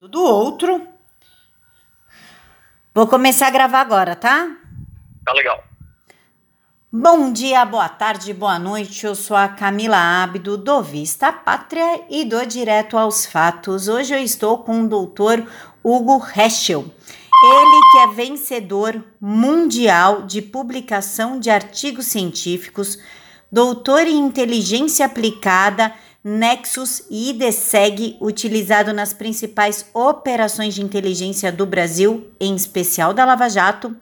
do outro. Vou começar a gravar agora, tá? Tá legal. Bom dia, boa tarde, boa noite. Eu sou a Camila Abdo, do Vista Pátria e do Direto aos Fatos. Hoje eu estou com o doutor Hugo Heschel. Ele que é vencedor mundial de publicação de artigos científicos, doutor em inteligência aplicada Nexus e IDSEG, utilizado nas principais operações de inteligência do Brasil, em especial da Lava Jato,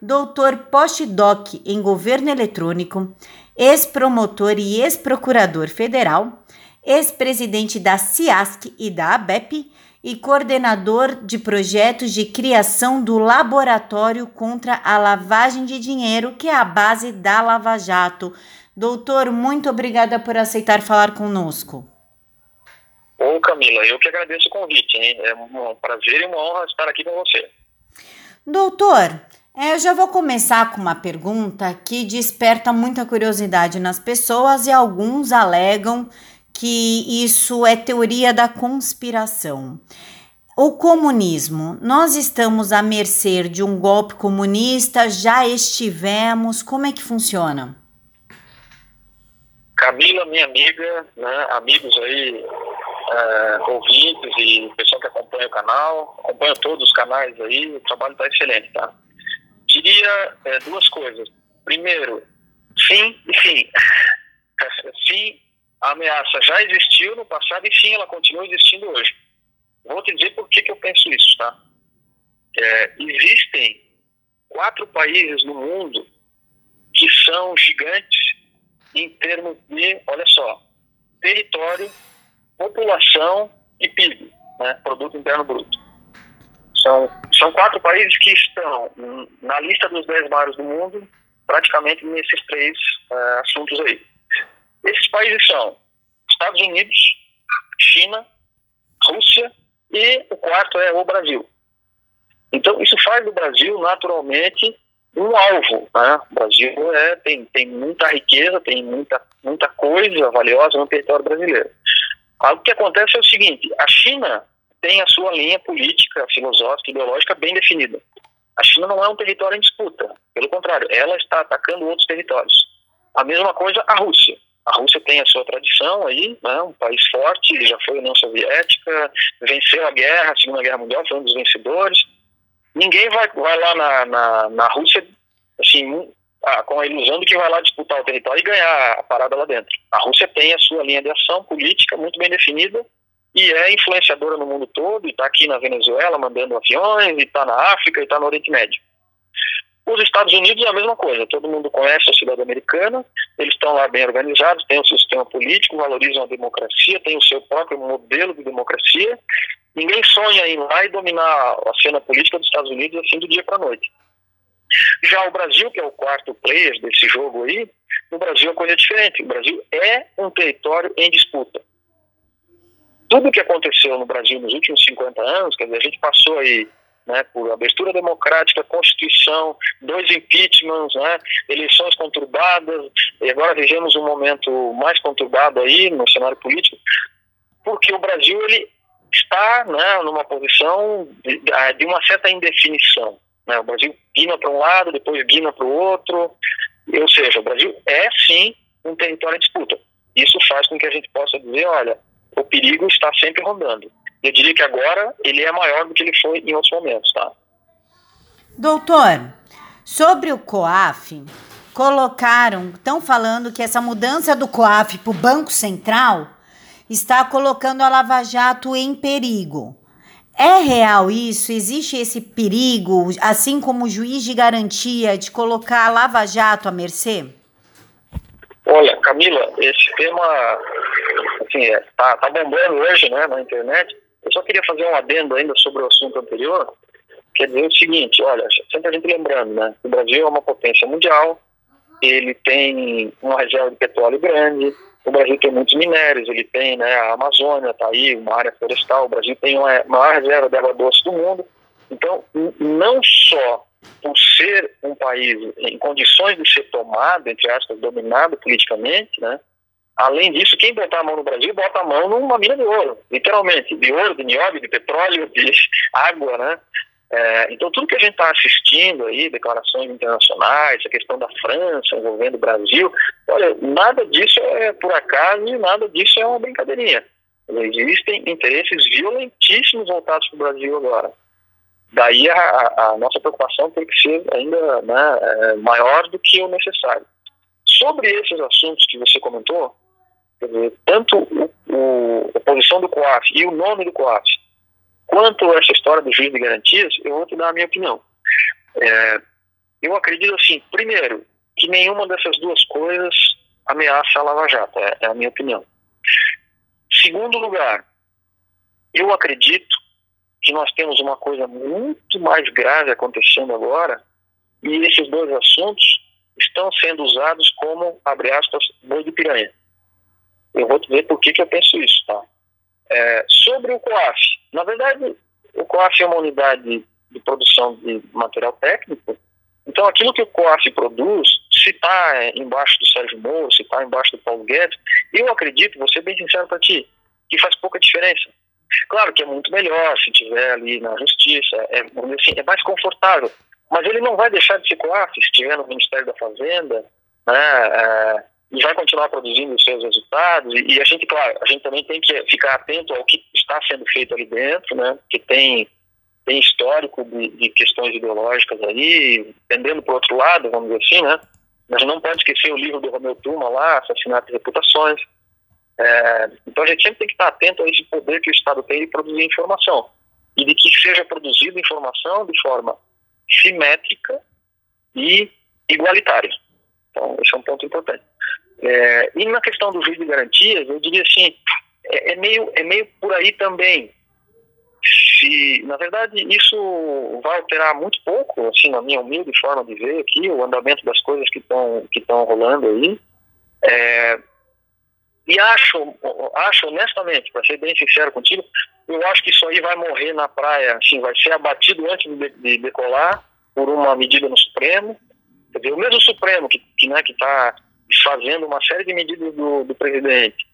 doutor postdoc em governo eletrônico, ex-promotor e ex-procurador federal, ex-presidente da CIASC e da ABEP e coordenador de projetos de criação do Laboratório contra a Lavagem de Dinheiro, que é a base da Lava Jato. Doutor, muito obrigada por aceitar falar conosco. Ô Camila, eu que agradeço o convite, hein? É um prazer e uma honra estar aqui com você. Doutor, é, eu já vou começar com uma pergunta que desperta muita curiosidade nas pessoas e alguns alegam que isso é teoria da conspiração. O comunismo, nós estamos à mercê de um golpe comunista, já estivemos, como é que funciona? Camila, minha amiga, né, amigos aí, é, ouvintes e pessoal que acompanha o canal, acompanha todos os canais aí, o trabalho está excelente, tá? Diria é, duas coisas. Primeiro, sim e sim. sim, a ameaça já existiu no passado e sim, ela continua existindo hoje. Vou te dizer por que, que eu penso isso, tá? É, existem quatro países no mundo que são gigantes em termos de, olha só, território, população e PIB, né, Produto Interno Bruto. São, são quatro países que estão na lista dos dez maiores do mundo, praticamente nesses três uh, assuntos aí. Esses países são Estados Unidos, China, Rússia e o quarto é o Brasil. Então, isso faz do Brasil, naturalmente, um alvo. Né? O Brasil é, tem, tem muita riqueza, tem muita, muita coisa valiosa no território brasileiro. Algo que acontece é o seguinte: a China tem a sua linha política, filosófica, ideológica bem definida. A China não é um território em disputa, pelo contrário, ela está atacando outros territórios. A mesma coisa a Rússia. A Rússia tem a sua tradição aí, né, um país forte, já foi União Soviética, venceu a guerra, a Segunda Guerra Mundial, foi um dos vencedores, Ninguém vai, vai lá na, na, na Rússia assim, ah, com a ilusão de que vai lá disputar o território e ganhar a parada lá dentro. A Rússia tem a sua linha de ação política muito bem definida e é influenciadora no mundo todo, e está aqui na Venezuela mandando aviões, e está na África, e está no Oriente Médio. Os Estados Unidos é a mesma coisa, todo mundo conhece a cidade americana, eles estão lá bem organizados, têm o seu sistema político, valorizam a democracia, têm o seu próprio modelo de democracia, Ninguém sonha em ir lá e dominar a cena política dos Estados Unidos assim do dia para a noite. Já o Brasil, que é o quarto player desse jogo aí, no Brasil a coisa é diferente. O Brasil é um território em disputa. Tudo o que aconteceu no Brasil nos últimos 50 anos, quer dizer, a gente passou aí né, por abertura democrática, Constituição, dois impeachments, né, eleições conturbadas, e agora vivemos um momento mais conturbado aí no cenário político, porque o Brasil ele está né, numa posição de, de, uma certa indefinição. Né? O Brasil guina para um lado, depois guina para o outro, ou seja, o Brasil é sim um território em disputa. Isso faz com que a gente possa dizer, olha, o perigo está sempre rondando. Eu diria que agora ele é maior do que ele foi em outros momentos, tá? Doutor, sobre o COAF, colocaram, estão falando que essa mudança do COAF para o Banco Central está colocando a Lava Jato em perigo. É real isso? Existe esse perigo, assim como o juiz de garantia, de colocar a Lava Jato à mercê? Olha, Camila, esse tema assim, é, tá, tá bombando hoje né, na internet. Eu só queria fazer um adendo ainda sobre o assunto anterior. Quer dizer o seguinte, olha, sempre a gente lembrando, né? O Brasil é uma potência mundial, ele tem uma reserva de petróleo grande, o Brasil tem muitos minérios, ele tem né, a Amazônia, está aí, uma área florestal, o Brasil tem uma maior reserva de água doce do mundo. Então, não só por ser um país em condições de ser tomado, entre aspas, dominado politicamente, né, além disso, quem botar a mão no Brasil, bota a mão numa mina de ouro, literalmente, de ouro, de nióbio, de petróleo, de água, né? É, então, tudo que a gente está assistindo aí, declarações internacionais, a questão da França envolvendo o Brasil, olha, nada disso é por acaso e nada disso é uma brincadeirinha. Existem interesses violentíssimos voltados para o Brasil agora. Daí a, a, nossa preocupação tem que ser ainda né, é, maior do que o necessário. Sobre esses assuntos que você comentou, dizer, tanto o, o, a posição do COAF e o nome do COAF, quanto essa história do juiz de garantias, eu vou te dar a minha opinião. É, eu acredito assim, primeiro, que nenhuma dessas duas coisas ameaça a Lava Jato, é, é a minha opinião. Segundo lugar, eu acredito que nós temos uma coisa muito mais grave acontecendo agora, e esses dois assuntos estão sendo usados como, abre aspas, boi de piranha. Eu vou te dizer por que, que eu penso isso, tá? É, sobre o COAF, na verdade, o COAF é uma unidade de produção de material técnico, então aquilo que o COAF produz, se está embaixo do Sérgio Moro, se está embaixo do Paulo Guedes, eu acredito, vou ser bem sincero para ti, que faz pouca diferença. Claro que é muito melhor se tiver ali na justiça, é, assim, é mais confortável, mas ele não vai deixar de ser COAF se estiver no Ministério da Fazenda, né, é, e vai continuar produzindo os seus resultados, e, a gente, claro, a gente também tem que ficar atento ao que está sendo feito ali dentro, né, que tem, tem histórico de, de questões ideológicas aí, tendendo para o outro lado, vamos dizer assim, né, mas não pode esquecer o livro do Romeu Tuma lá, Assassinato e Reputações, é, então a gente sempre tem que estar atento a esse poder que o Estado tem de produzir informação. E de que seja produzida informação de forma simétrica e igualitária. Então, esse é um ponto importante. É, e na questão do juiz de garantias, eu diria assim, é, é, meio, é meio por aí também. Se, na verdade, isso vai alterar muito pouco, assim, na minha humilde forma de ver aqui, o andamento das coisas que estão que rolando aí. É, e acho, acho honestamente, para ser bem sincero contigo, eu acho que isso aí vai morrer na praia, assim, vai ser abatido antes de, de decolar por uma medida no Supremo. Quer dizer, o mesmo Supremo que está que, né, que fazendo uma série de medidas do, do, presidente,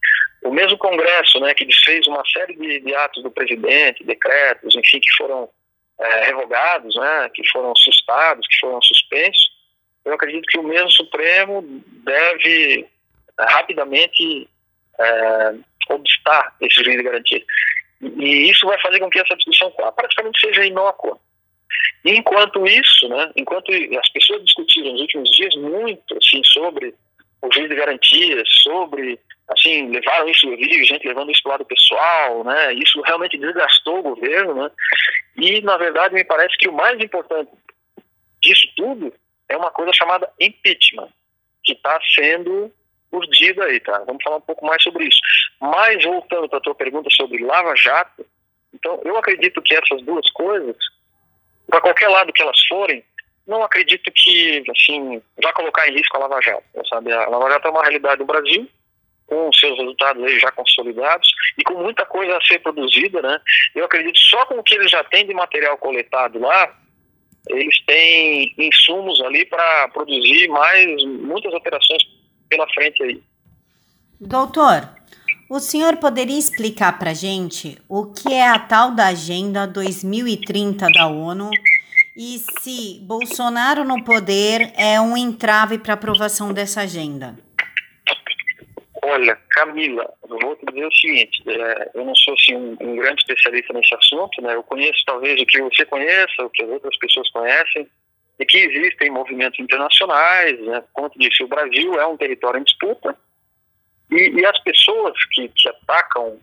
o mesmo Congresso né, que desfez uma série de, de atos do presidente, decretos, enfim, que foram é, revogados, né, que foram sustados, que foram suspensos, eu acredito que o mesmo Supremo deve é, rapidamente é, obstar esse juiz de garantia. E isso vai fazer com que essa discussão praticamente seja inócua. Enquanto isso, né, enquanto as pessoas discutiram nos últimos dias muito assim, sobre o juiz de garantias, sobre, assim, levaram isso, eu vi gente levando isso para o lado pessoal, né, isso realmente desgastou o governo, né, e na verdade me parece que o mais importante disso tudo é uma coisa chamada impeachment, que está sendo urdida aí, tá? Vamos falar um pouco mais sobre isso. Mas, voltando para a tua pergunta sobre Lava Jato, então, eu acredito que essas duas coisas, para qualquer lado que elas forem, não acredito que, assim, vai colocar em risco a Lava Jato, sabe? A Lava Jato é uma realidade do Brasil, com seus resultados aí já consolidados e com muita coisa a ser produzida, né? Eu acredito só com o que eles já têm de material coletado lá, eles têm insumos ali para produzir mais muitas operações pela frente aí. Doutor, o senhor poderia explicar para gente o que é a tal da Agenda 2030 da ONU e se Bolsonaro no poder é um entrave para aprovação dessa agenda? Olha, Camila, eu vou te dizer o seguinte, é, eu não sou assim, um, um, grande especialista nesse assunto, né? eu conheço talvez o que você conheça, o que as outras pessoas conhecem, e que existem movimentos internacionais, né? eu disse, o Brasil é um território em disputa, e, e as pessoas que, que atacam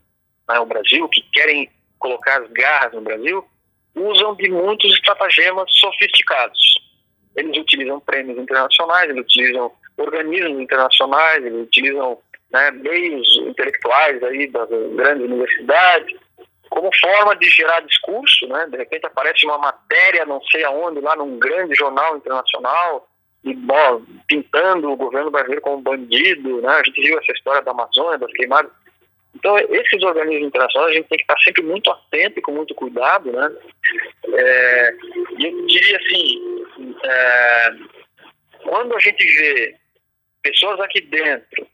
né, o Brasil, que querem colocar as garras no Brasil, usam de muitos estratagemas sofisticados. Eles utilizam prêmios internacionais, eles utilizam organismos internacionais, eles utilizam né, meios intelectuais aí das grandes universidades, como forma de gerar discurso, né? De repente aparece uma matéria, não sei aonde, lá num grande jornal internacional, e, bom, pintando o governo brasileiro como bandido, né? A gente viu essa história da Amazônia, das queimadas. Então, esses organismos internacionais, a gente tem que estar sempre muito atento e com muito cuidado, né? É, eu diria assim, é, quando a gente vê pessoas aqui dentro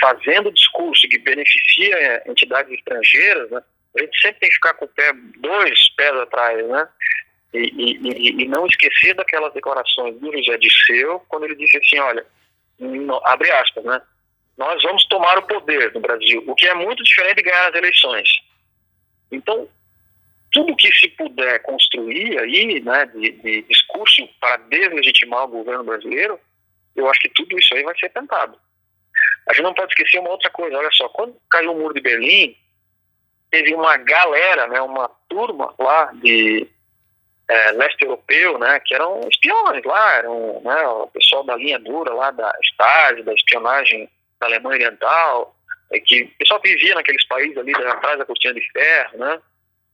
fazendo discurso que beneficia entidades estrangeiras, né, a gente sempre tem que ficar com o pé, dois pés atrás, né? E, e, e não esquecer daquelas declarações do José Disseu, quando ele disse assim, olha, no, abre aspas, né? Nós vamos tomar o poder no Brasil, o que é muito diferente de ganhar as eleições. Então, tudo que se puder construir aí, né, de, de discurso para deslegitimar o governo brasileiro, eu acho que tudo isso aí vai ser tentado. A gente não pode esquecer uma outra coisa, olha só, quando caiu o muro de Berlim, teve uma galera, né, uma turma lá de é, leste europeu, né, que eram espiões lá, eram né, o pessoal da linha dura lá da Stasi, da espionagem da Alemanha Oriental, é, que o pessoal vivia naqueles países ali atrás da cortina de ferro, né,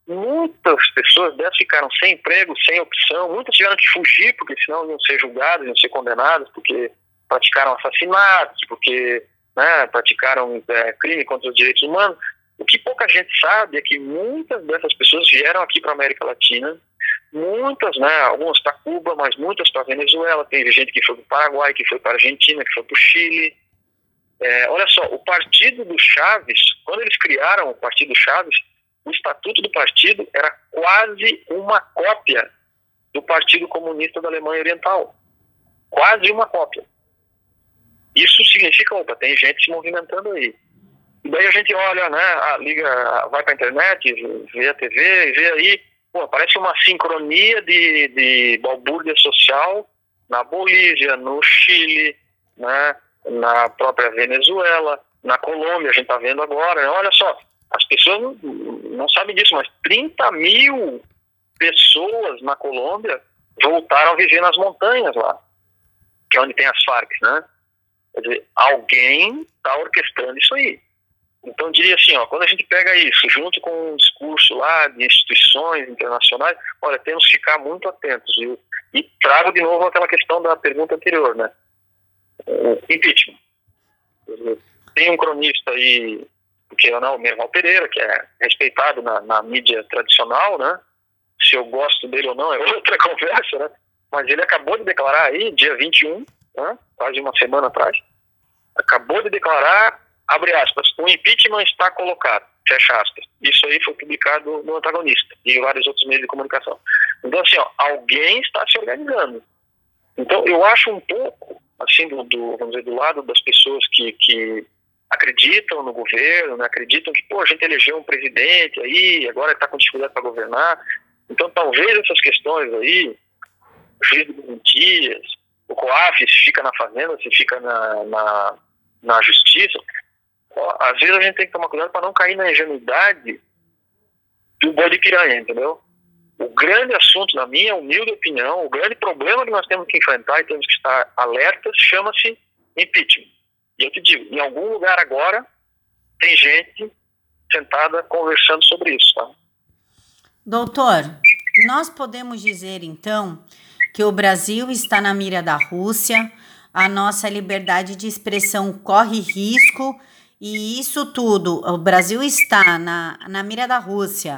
muitas pessoas dessas ficaram sem emprego, sem opção, muitas tiveram que fugir, porque senão iam ser julgadas, iam ser condenadas, porque praticaram assassinatos, porque né, praticaram é, crime contra os direitos humanos. O que pouca gente sabe é que muitas dessas pessoas vieram aqui para a América Latina, muitas, né, algumas para Cuba, mas muitas para Venezuela, tem gente que foi para o Paraguai, que foi para a Argentina, que foi para o Chile. É, olha só, o partido do Chaves, quando eles criaram o partido Chaves, o estatuto do partido era quase uma cópia do Partido Comunista da Alemanha Oriental. Quase uma cópia. Isso significa, opa, tem gente se movimentando aí. E daí a gente olha, né, a liga, vai para a internet, vê a TV, vê aí, pô, parece uma sincronia de, de balbúrdia social na Bolívia, no Chile, né, na própria Venezuela, na Colômbia, a gente está vendo agora. Né? Olha só, as pessoas não, não sabem disso, mas 30 mil pessoas na Colômbia voltaram a viver nas montanhas lá, que é onde tem as Farc, né? Quer dizer, alguém está orquestrando isso aí. Então, diria assim, ó, quando a gente pega isso, junto com um discurso lá de instituições internacionais, olha, temos que ficar muito atentos, viu? E trago de novo aquela questão da pergunta anterior, né? O impeachment. Tem um cronista aí que é o Merval Pereira, que é respeitado na, na, mídia tradicional, né? Se eu gosto dele ou não é outra conversa, né? Mas ele acabou de declarar aí, dia 21, né? quase uma semana atrás, acabou de declarar, abre aspas, o impeachment está colocado, fecha aspas. Isso aí foi publicado no antagonista e vários outros meios de comunicação. Então, assim, ó, alguém está se organizando. Então, eu acho um pouco, assim, do, do vamos dizer, do lado das pessoas que, que acreditam no governo, né, acreditam que, pô, a gente elegeu um presidente aí, agora está com dificuldade para governar. Então, talvez essas questões aí, o juiz de dias, o COAF, se fica na fazenda, se fica na, na, na justiça, às vezes a gente tem que tomar cuidado para não cair na ingenuidade do boi de piranha, entendeu? O grande assunto, na minha humilde opinião, o grande problema que nós temos que enfrentar e temos que estar alertas chama-se impeachment. E eu te digo, em algum lugar agora tem gente sentada conversando sobre isso, tá? Doutor, nós podemos dizer então que o Brasil está na mira da Rússia, a nossa liberdade de expressão corre risco e isso tudo, o Brasil está na, na mira da Rússia.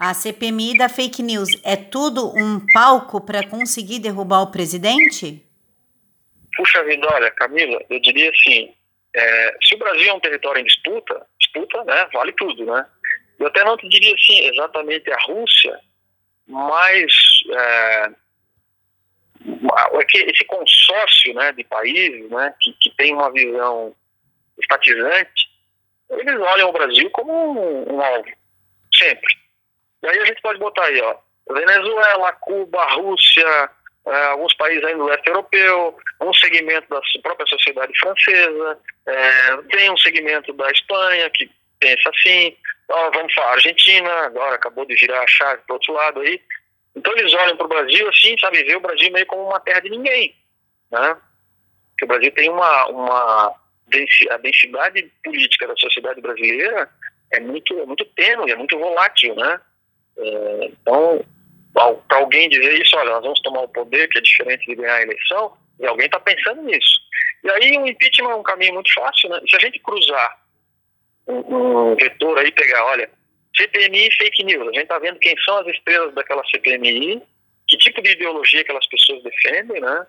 A CPMI da fake news é tudo um palco para conseguir derrubar o presidente? Puxa vida, olha, Camila, eu diria assim, é, se o Brasil é um território em disputa, disputa, né, vale tudo, né? Eu até não te diria assim exatamente a Rússia, mas é, esse consórcio né, de países né, que, que tem uma visão estatizante, eles olham o Brasil como um, um alvo, sempre. E aí a gente pode botar aí, ó, Venezuela, Cuba, Rússia, é, alguns países aí do leste europeu, um segmento da própria sociedade francesa, é, tem um segmento da Espanha que pensa assim, ó, vamos falar, Argentina, agora acabou de girar a chave para outro lado aí. Então eles olham para o Brasil assim, sabe, vê o Brasil meio como uma terra de ninguém, né? Porque o Brasil tem uma, uma a densidade política da sociedade brasileira é muito, é muito tênue, é muito volátil, né? É, então, para alguém dizer isso, olha, nós vamos tomar o poder, que é diferente de ganhar a eleição, e alguém está pensando nisso. E aí o impeachment é um caminho muito fácil, né? Se a gente cruzar um, um vetor aí, pegar, olha, CPMI e fake news, a gente está vendo quem são as estrelas daquela CPMI, que tipo de ideologia aquelas pessoas defendem, né?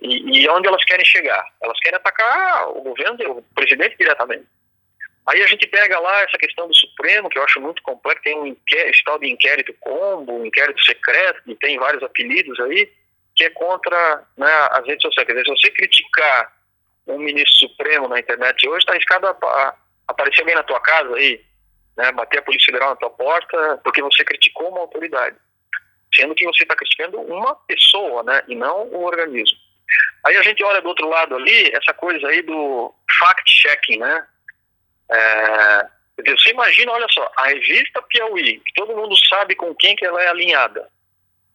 E, e onde elas querem chegar? Elas querem atacar o governo, o presidente diretamente. Aí a gente pega lá essa questão do Supremo, que eu acho muito complexo, tem um inquérito, tal de inquérito combo, um inquérito secreto, que tem vários apelidos aí, que é contra né, as redes sociais. Quer dizer, se você criticar um ministro supremo na internet hoje, está arriscado a, a aparecer alguém na tua casa aí, né, bater a Polícia Federal na tua porta, porque você criticou uma autoridade. Sendo que você está criticando uma pessoa, né, e não o organismo. Aí a gente olha do outro lado ali, essa coisa aí do fact-checking, né? É, você imagina, olha só, a revista Piauí, que todo mundo sabe com quem que ela é alinhada.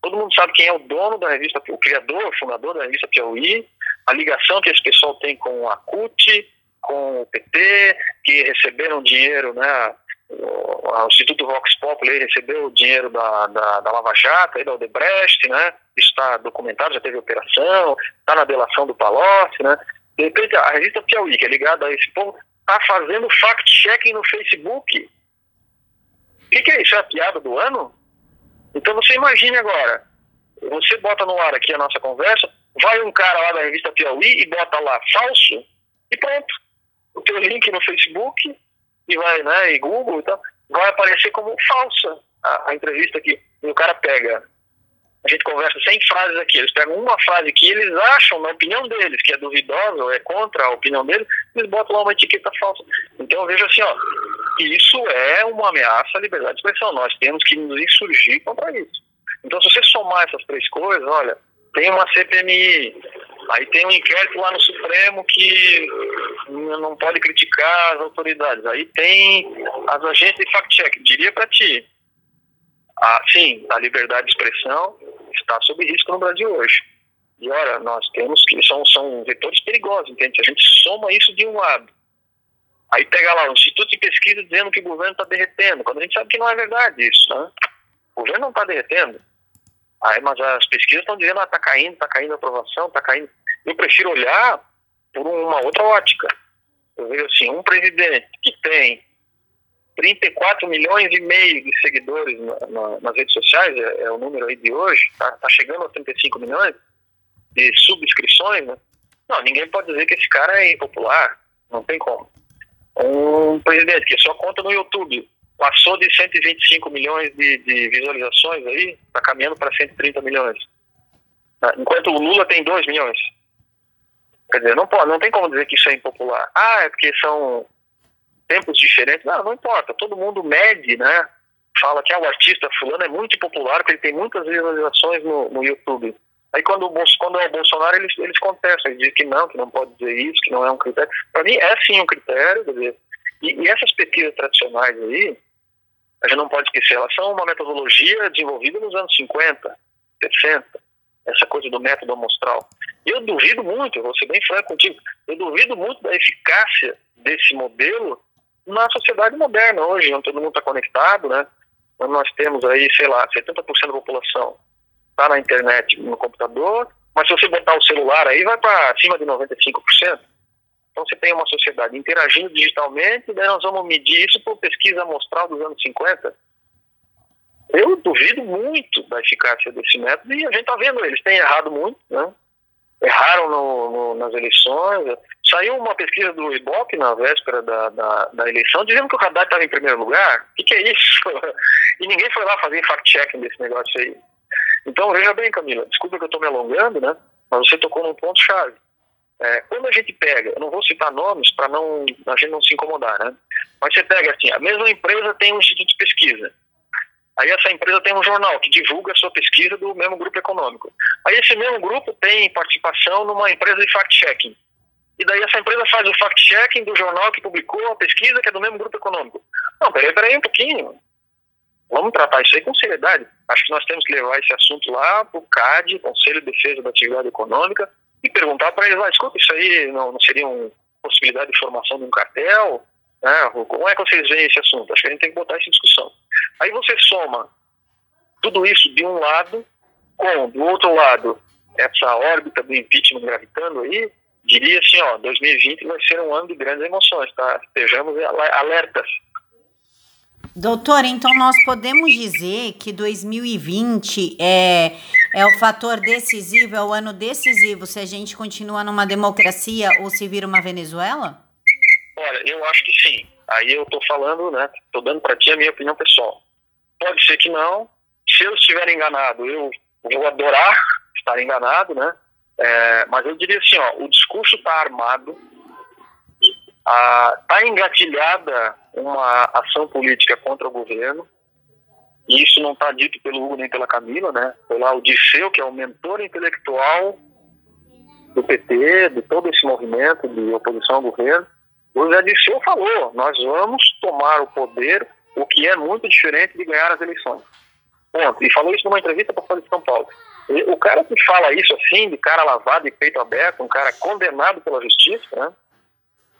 Todo mundo sabe quem é o dono da revista, o criador, o fundador da revista Piauí, a ligação que esse pessoal tem com a CUT, com o PT, que receberam dinheiro, né? O, Instituto Vox Populi recebeu dinheiro da, da, da Lava Jato, da Odebrecht, né? Está documentado, já teve operação, está na delação do Palocci, né? De repente, a revista Piauí, que é ligada a esse povo, está fazendo fact-checking no Facebook. O que, que, é isso? É a piada do ano? Então você imagine agora, você bota no ar aqui a nossa conversa, vai um cara lá da revista Piauí e bota lá falso, e pronto. O teu link no Facebook e vai, né, e Google e tal, vai aparecer como falsa a, a entrevista aqui. E o cara pega a gente conversa 100 frases aqui, eles pegam uma frase que eles acham, na opinião deles, que é duvidosa ou é contra a opinião deles, eles botam lá uma etiqueta falsa. Então eu vejo assim, ó, isso é uma ameaça à liberdade de expressão, nós temos que nos insurgir contra isso. Então se você somar essas três coisas, olha, tem uma CPMI, aí tem um inquérito lá no Supremo que não pode criticar as autoridades, aí tem as agências de fact-check, diria para ti, ah, sim, a liberdade de expressão está sob risco no Brasil hoje. E olha, nós temos que são são vetores perigosos, entende? A gente soma isso de um lado. Aí pega lá o Instituto de Pesquisa dizendo que o governo está derretendo, quando a gente sabe que não é verdade isso, né? O governo não está derretendo. Aí, mas as pesquisas estão dizendo, ah, está caindo, está caindo a aprovação, está caindo. Eu prefiro olhar por uma outra ótica. Eu vejo assim, um presidente que tem 34 milhões e meio de seguidores na, na, nas redes sociais, é, é, o número aí de hoje, está tá chegando a 35 milhões de subscrições, né? Não, ninguém pode dizer que esse cara é impopular, não tem como. Um presidente que só conta no YouTube, passou de 125 milhões de, de visualizações aí, está caminhando para 130 milhões. Tá? Enquanto o Lula tem 2 milhões. Quer dizer, não, pode, não tem como dizer que isso é impopular. Ah, é porque são tempos diferentes, não, não importa, todo mundo mede, né? Fala que ah, o artista fulano é muito popular, porque ele tem muitas visualizações no, no YouTube. Aí quando, quando é Bolsonaro, eles, eles contestam, eles dizem que não, que não pode dizer isso, que não é um critério. Para mim é sim um critério, quer dizer, e, e, essas pesquisas tradicionais aí, a gente não pode esquecer, elas são uma metodologia desenvolvida nos anos 50, 60, essa coisa do método amostral. Eu duvido muito, eu vou ser bem franco contigo, eu duvido muito da eficácia desse modelo na sociedade moderna hoje, onde todo mundo está conectado, né? Onde nós temos aí, sei lá, 70% da população está na internet, no computador, mas se você botar o celular aí, vai para acima de 95%. Então você tem uma sociedade interagindo digitalmente, daí nós vamos medir isso por pesquisa amostral dos anos 50. Eu duvido muito da eficácia desse método e a gente está vendo, eles têm errado muito, né? erraram no, no, nas eleições. Saiu uma pesquisa do Ibope na véspera da, da, da eleição dizendo que o Haddad estava em primeiro lugar. O que, que, é isso? e ninguém foi lá fazer fact-checking desse negócio aí. Então, veja bem, Camila, desculpa que eu estou me alongando, né? Mas você tocou num ponto-chave. É, quando a gente pega, eu não vou citar nomes para não, a gente não se incomodar, né? Mas você pega assim, a mesma empresa tem um instituto de pesquisa. Aí essa empresa tem um jornal que divulga a sua pesquisa do mesmo grupo econômico. Aí esse mesmo grupo tem participação numa empresa de fact-checking. E daí essa empresa faz o fact-checking do jornal que publicou a pesquisa que é do mesmo grupo econômico. Não, peraí, peraí um pouquinho. Vamos tratar isso aí com seriedade. Acho que nós temos que levar esse assunto lá para o CAD, Conselho de Defesa da Atividade Econômica, e perguntar para eles, ah, escuta, isso aí não, não seria uma possibilidade de formação de um cartel? Né? Como é que vocês veem esse assunto? Acho que a gente tem que botar isso em discussão. Aí você soma tudo isso de um lado com, do outro lado, essa órbita do impeachment gravitando aí, diria assim, ó, 2020 vai ser um ano de grandes emoções, tá? Estejamos alertas. Doutor, então nós podemos dizer que 2020 é, É o fator decisivo, é o ano decisivo se a gente continua numa democracia ou se vira uma Venezuela? Olha, eu acho que sim. Aí eu estou falando, né? Estou dando para ti a minha opinião pessoal. Pode ser que não. Se eu estiver enganado, eu vou adorar estar enganado, né? É, mas eu diria assim, ó, o discurso está armado, está engatilhada uma ação política contra o governo, e isso não está dito pelo Hugo nem pela Camila, né? O Disseu, que é o mentor intelectual do PT, de todo esse movimento de oposição ao governo. O Zé Disseu falou: nós vamos tomar o poder, o que é muito diferente de ganhar as eleições. Ponto. E falou isso numa entrevista para a Folha de São Paulo. E o cara que fala isso assim, de cara lavado e peito aberto, um cara condenado pela justiça, né?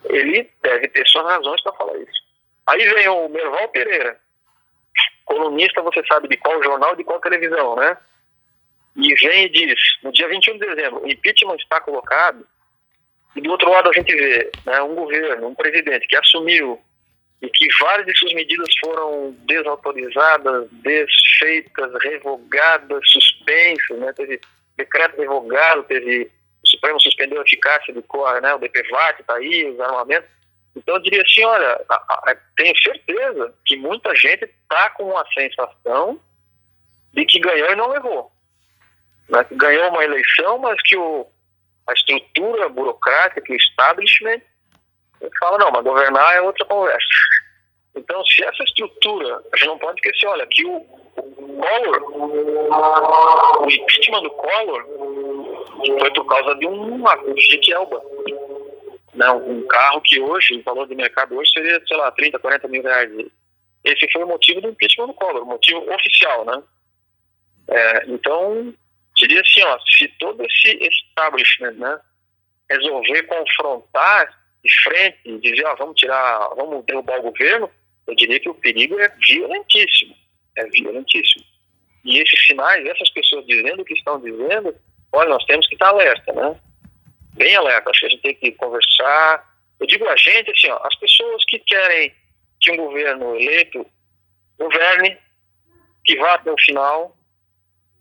ele deve ter suas razões para falar isso. Aí vem o Merval Pereira, colunista, você sabe de qual jornal de qual televisão, né? E vem e diz, no dia 21 de dezembro, o impeachment está colocado, e do outro lado a gente vê né, um governo, um presidente que assumiu e que várias de suas medidas foram desautorizadas, desfeitas, revogadas, suspensas, né? Teve decreto revogado, teve o Supremo suspendeu a eficácia do né, o DPVAT está aí, os armamentos. Então eu diria assim, olha, a, a, tenho certeza que muita gente está com a sensação de que ganhou e não levou. Né? Ganhou uma eleição, mas que o, a estrutura burocrática, o establishment, fala, não, mas governar é outra conversa. Então, se essa estrutura, a gente não pode esquecer, olha, que o, o Collor, o impeachment do Collor foi por causa de uma de Elba né, um carro que hoje, o valor de mercado hoje seria, sei lá, 30, 40 mil reais. Esse foi o motivo do impeachment do Collor, o motivo oficial, né? É, então, diria assim, ó, se todo esse establishment, né, resolver confrontar de frente, dizer, ó, vamos tirar, vamos derrubar o governo, eu diria que o perigo é violentíssimo, é violentíssimo. E esses sinais, essas pessoas dizendo o que estão dizendo, olha, nós temos que estar alerta, né? bem alerta. Acho que a gente tem que conversar. Eu digo a gente, assim, ó, as pessoas que querem que um governo eleito governe, que vá até o final.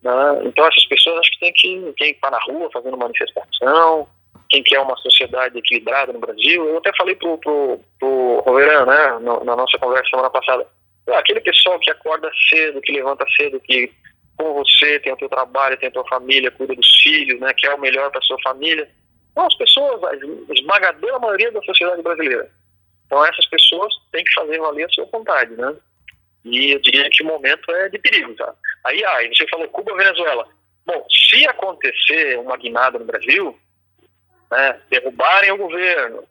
Né? Então, essas pessoas acho que tem que, tem que estar na rua fazendo manifestação. Quem quer uma sociedade equilibrada no Brasil. Eu até falei pro, pro, pro Roveran, né, na nossa conversa semana passada. Aquele pessoal que acorda cedo, que levanta cedo, que com você tem o teu trabalho, tem a tua família, cuida dos filhos, né, quer o melhor para sua família são as pessoas, a esmagadora maioria da sociedade brasileira. Então essas pessoas têm que fazer valer a sua vontade, né? E eu diria que o momento é de perigo, tá? Aí, aí você falou Cuba, Venezuela. Bom, se acontecer uma guinada no Brasil, né, derrubarem o governo,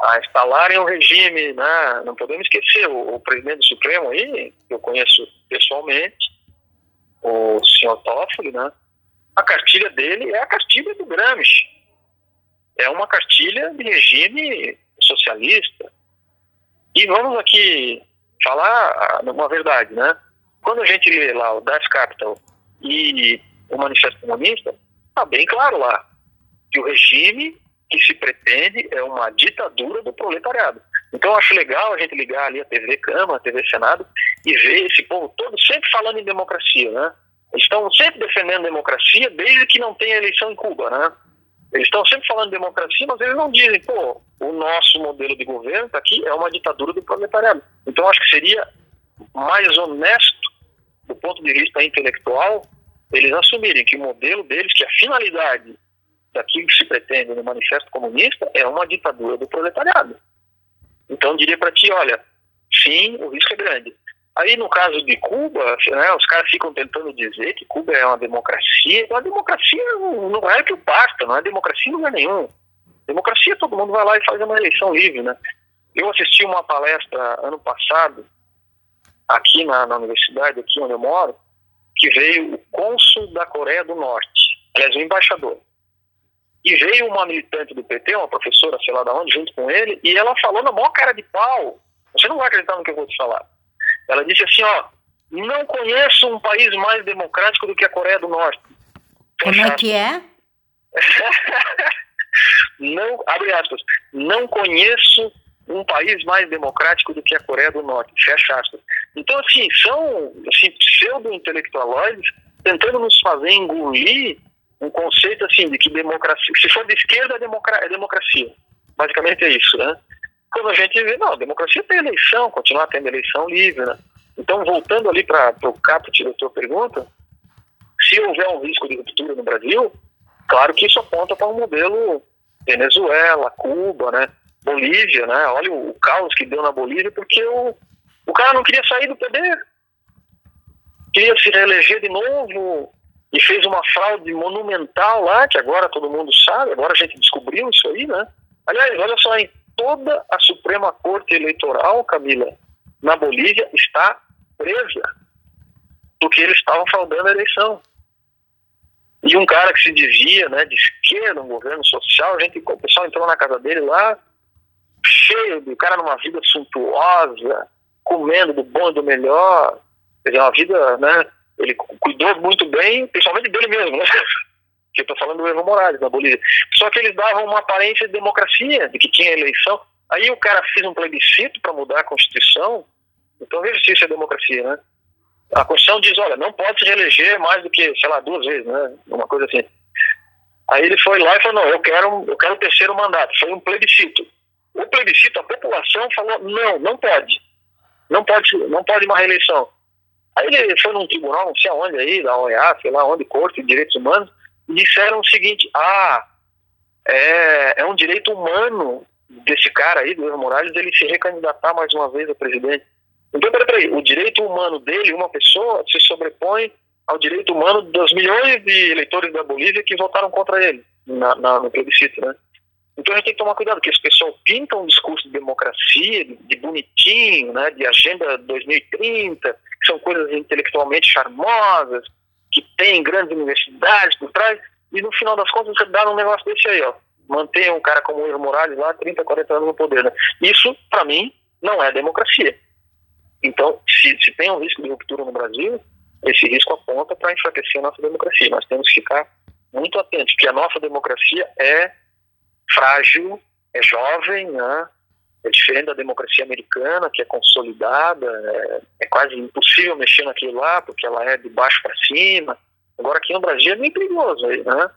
a instalarem o regime, né, não podemos esquecer o, o presidente do Supremo aí, que eu conheço pessoalmente, o senhor Toffoli, né, a cartilha dele é a cartilha do Gramsci é uma cartilha de regime socialista. E vamos aqui falar uma verdade, né? Quando a gente lê lá o Das Capital e o Manifesto Comunista, está bem claro lá o regime que se pretende é uma ditadura do proletariado. Então eu acho legal a gente ligar ali a TV Câmara, a TV Senado e ver esse povo todo sempre falando em democracia, né? Eles estão sempre defendendo democracia desde que não tenha eleição em Cuba, né? Eles estão sempre falando de democracia, mas eles não dizem, pô, o nosso modelo de governo tá aqui é uma ditadura do proletariado. Então acho que seria mais honesto, do ponto de vista intelectual, eles assumirem que o modelo deles, que a finalidade daquilo que se pretende no Manifesto Comunista é uma ditadura do proletariado. Então diria para ti, olha, sim, o risco é grande. Aí, no caso de Cuba, né, os caras ficam tentando dizer que Cuba é uma democracia. Então, a democracia não é que o basta, não é democracia em lugar nenhum. Democracia, todo mundo vai lá e faz uma eleição livre, né? Eu assisti uma palestra ano passado, aqui na, na universidade, aqui onde eu moro, que veio o cônsul da Coreia do Norte, aliás, o embaixador. E veio uma militante do PT, uma professora, sei lá de onde, junto com ele, e ela falou na maior cara de pau. Você não vai acreditar no que eu vou te falar ela disse assim, ó, não conheço um país mais democrático do que a Coreia do Norte. Como é que é? não, abre aspas, não conheço um país mais democrático do que a Coreia do Norte, fecha aspas. Então, assim, são assim, pseudo-intelectualoides tentando nos fazer engolir um conceito assim de que democracia, se for de esquerda é, democra é democracia. Basicamente é isso, né? Quando a gente vê, não, democracia tem eleição, continuar tendo eleição livre, né? Então, voltando ali para o caput da tua pergunta, se houver um risco de ruptura no Brasil, claro que isso aponta para um modelo Venezuela, Cuba, né? Bolívia, né? Olha o, o caos que deu na Bolívia porque o, o cara não queria sair do poder. Queria se reeleger de novo e fez uma fraude monumental lá, que agora todo mundo sabe, agora a gente descobriu isso aí, né? Aliás, olha só, em toda a Suprema Corte Eleitoral, Camila, na Bolívia, está presa porque eles estavam fraudando a eleição. E um cara que se dizia né, de esquerda, um governo social, a gente, o pessoal entrou na casa dele lá, cheio de cara numa vida suntuosa, comendo do bom e do melhor, quer dizer, uma vida, né, ele cuidou muito bem, principalmente dele mesmo, né? Que eu estou falando do Evo Morales, na Bolívia. Só que eles davam uma aparência de democracia, de que tinha eleição. Aí o cara fez um plebiscito para mudar a Constituição. Então veja se isso é democracia, né? A Constituição diz, olha, não pode se reeleger mais do que, sei lá, duas vezes, né? Uma coisa assim. Aí ele foi lá e falou, não, eu quero, eu quero o terceiro mandato. Foi um plebiscito. O plebiscito, a população falou, não, não pode. Não pode, não pode uma reeleição. Aí ele foi num tribunal, não sei aonde aí, da OEA, sei lá onde, Corte de Direitos Humanos, e disseram o seguinte, ah, é, é um direito humano desse cara aí, do Evo Morales, ele se recandidatar mais uma vez a presidente. Então, peraí, peraí, o direito humano dele, uma pessoa, se sobrepõe ao direito humano dos milhões de eleitores da Bolívia que votaram contra ele na, na, no plebiscito, né? Então a gente tem que tomar cuidado, porque esse pessoal pinta um discurso de democracia, de, bonitinho, né, de agenda 2030, que são coisas intelectualmente charmosas, que tem grandes universidades por trás, e no final das contas você dá um negócio desse aí, ó. Mantém um cara como o Evo Morales lá 30, 40 anos no poder. Né? Isso, para mim, não é democracia. Então, se, se tem um risco de ruptura no Brasil, esse risco aponta para enfraquecer a nossa democracia. Nós temos que ficar muito atentos, porque a nossa democracia é frágil, é jovem, né? é diferente da democracia americana, que é consolidada, é, é quase impossível mexer naquilo lá, porque ela é de baixo para cima. Agora aqui no Brasil é bem perigoso, né? Daqui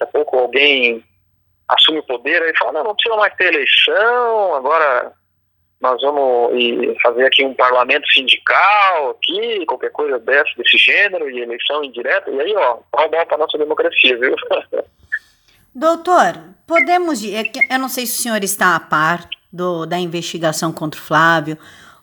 a pouco alguém assume o poder e fala, não, não precisa mais ter eleição, agora nós vamos fazer aqui um parlamento sindical, aqui, qualquer coisa dessa, desse gênero, e eleição indireta, e aí, ó, pau bom para nossa democracia, viu? Doutor, podemos. É eu não sei se o senhor está a par do, da investigação contra o Flávio,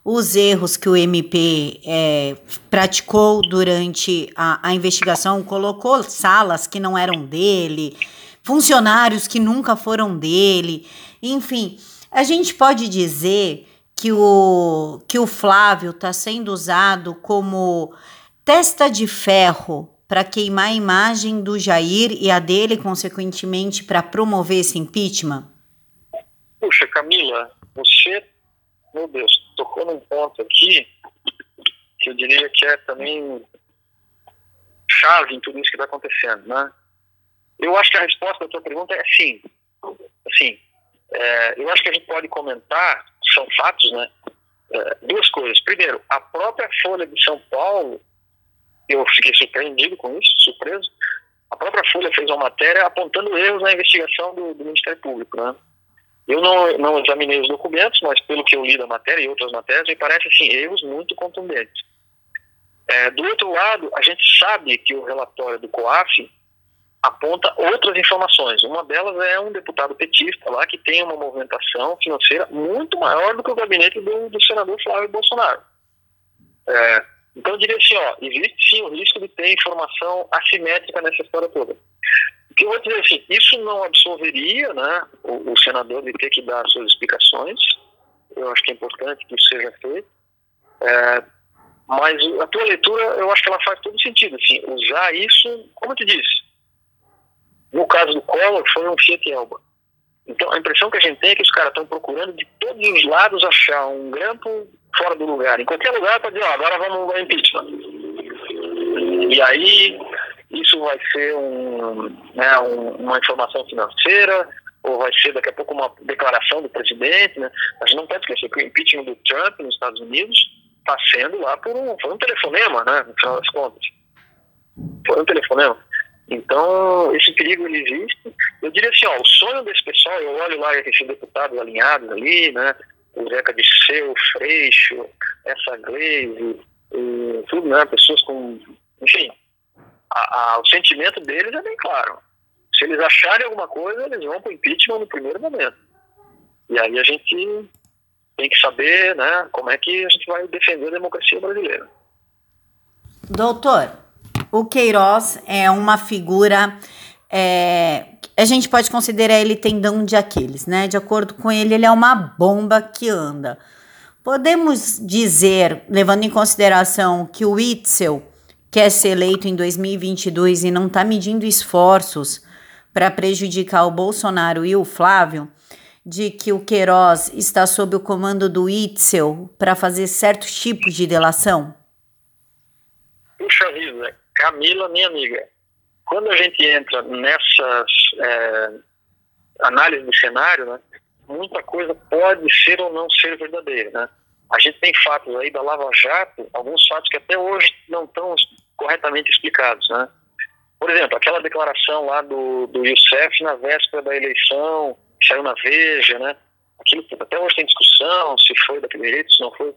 os erros que o MP é, praticou durante a, a investigação, colocou salas que não eram dele, funcionários que nunca foram dele, enfim. A gente pode dizer que o, que o Flávio está sendo usado como testa de ferro para queimar a imagem do Jair e a dele, consequentemente, para promover esse impeachment? Puxa, Camila, você, meu Deus, tocou num ponto aqui que eu diria que é também chave em tudo isso que está acontecendo, né? Eu acho que a resposta da tua pergunta é sim. Assim, é, eu acho que a gente pode comentar, são fatos, né? É, duas coisas. Primeiro, a própria Folha de São Paulo eu fiquei surpreendido com isso, surpreso. A própria Folha fez uma matéria apontando erros na investigação do, do Ministério Público, né? Eu não, não examinei os documentos, mas pelo que eu li da matéria e outras matérias, me parece assim, erros muito contundentes. É, do outro lado, a gente sabe que o relatório do COAF aponta outras informações. Uma delas é um deputado petista lá que tem uma movimentação financeira muito maior do que o gabinete do, do senador Flávio Bolsonaro. É, então eu diria assim, ó, existe sim o risco de ter informação assimétrica nessa história toda. O que eu vou dizer assim, isso não absolveria né, o, o senador de ter que dar suas explicações, eu acho que é importante que isso seja feito, é, mas a tua leitura, eu acho que ela faz todo sentido, assim, usar isso, como eu te disse, no caso do Collor foi um Fiat Elba. Então a impressão que a gente tem é que os caras estão procurando de todos os lados achar um grampo fora do lugar, em qualquer lugar, para dizer, ó, agora vamos ao impeachment. E aí, isso vai ser um, né, um, uma informação financeira, ou vai ser daqui a pouco uma declaração do presidente. Né? A gente não pode esquecer que o impeachment do Trump nos Estados Unidos está sendo lá por um, foi um telefonema, né, no final das contas. Foi um telefonema. Então, esse perigo ele existe. Eu diria assim, ó, o sonho desse pessoal, eu olho lá esses deputados alinhados ali, né? O Zeca de Seu, Freixo, essa Glaze, e tudo, né? Pessoas com. Enfim, a, a, o sentimento deles é bem claro. Se eles acharem alguma coisa, eles vão para o impeachment no primeiro momento. E aí a gente tem que saber né, como é que a gente vai defender a democracia brasileira. Doutor, o Queiroz é uma figura. É, a gente pode considerar ele tendão de Aquiles, né? De acordo com ele, ele é uma bomba que anda. Podemos dizer, levando em consideração que o Itzel quer ser eleito em 2022 e não está medindo esforços para prejudicar o Bolsonaro e o Flávio, de que o Queiroz está sob o comando do Itzel para fazer certos tipos de delação? Puxa vida, Camila, minha amiga, quando a gente entra nessas é, análises do cenário, né, muita coisa pode ser ou não ser verdadeira. Né? A gente tem fatos aí da Lava Jato, alguns fatos que até hoje não estão corretamente explicados. Né? Por exemplo, aquela declaração lá do, do Youssef na véspera da eleição, saiu na Veja, né? Aquilo até hoje tem discussão se foi daquele jeito, se não foi.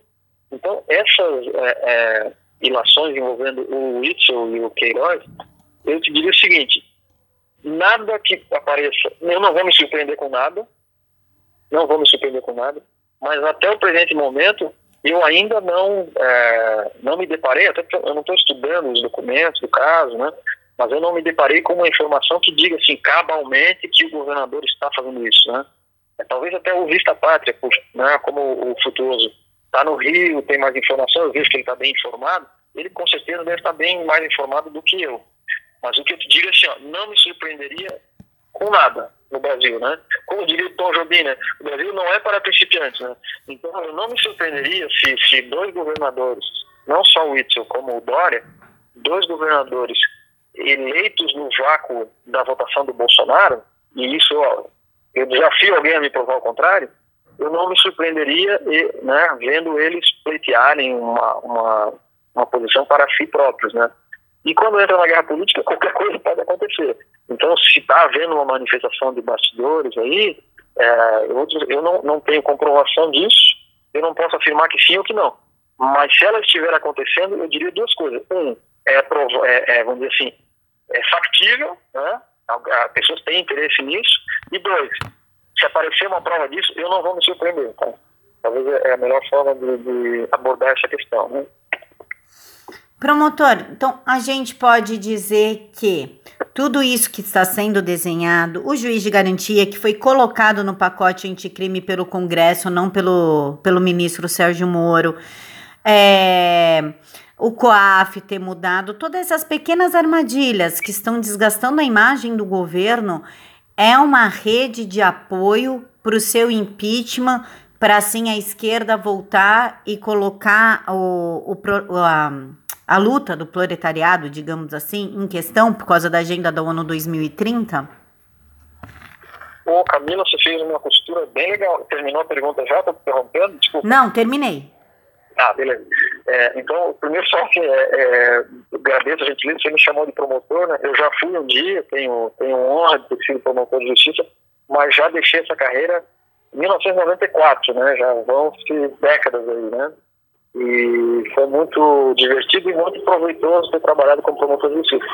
Então, essas é, é, ilações envolvendo o Whitson e o Queiroz, eu te diria o seguinte: nada que apareça, eu não vou me surpreender com nada, não vou me surpreender com nada, mas até o presente momento eu ainda não é, não me deparei, até porque eu não estou estudando os documentos do caso, né? mas eu não me deparei com uma informação que diga assim, cabalmente que o governador está fazendo isso, né? É, talvez até o Vista Pátria, né, como o Futuoso está no Rio, tem mais informação, eu vejo que ele está bem informado, ele com certeza deve estar bem mais informado do que eu. Mas o que eu te digo é assim, ó, não me surpreenderia com nada no Brasil, né? Como diria o Tom Jobim, né? O Brasil não é para principiantes, né? Então eu não me surpreenderia se, se dois governadores, não só o Itzel como o Dória, dois governadores eleitos no vácuo da votação do Bolsonaro, e isso ó, eu desafio alguém a me provar o contrário, eu não me surpreenderia né, vendo eles pleitearem uma, uma, uma posição para si próprios. Né? E quando entra na guerra política, qualquer coisa pode acontecer. Então, se está havendo uma manifestação de bastidores aí, é, eu, eu não, não tenho comprovação disso, eu não posso afirmar que sim ou que não. Mas se ela estiver acontecendo, eu diria duas coisas. Um, é, é, é, vamos dizer assim, é factível, né? As pessoas têm interesse nisso. E dois, se aparecer uma prova disso, eu não vou me surpreender. Tá? Talvez é a melhor forma de, de abordar essa questão. Né? Promotor, então a gente pode dizer que tudo isso que está sendo desenhado, o juiz de garantia que foi colocado no pacote anticrime pelo Congresso, não pelo, pelo ministro Sérgio Moro, é, o COAF ter mudado, todas essas pequenas armadilhas que estão desgastando a imagem do governo, é uma rede de apoio para o seu impeachment, para assim a esquerda voltar e colocar o, o, a, a luta do proletariado, digamos assim, em questão por causa da agenda da ONU 2030? Ô, Camila, você fez uma costura bem legal. Terminou a pergunta já? Estou interrompendo? Desculpa. Não, terminei. Ah, beleza. É, então, primeiro só que é, é, agradeço a gentileza, você me chamou de promotor, né? Eu já fui um dia, tenho, tenho honra de ter sido promotor de justiça, mas já deixei essa carreira em 1994, né? Já vão-se décadas aí, né? E foi muito divertido e muito proveitoso ter trabalhado como promotor de justiça.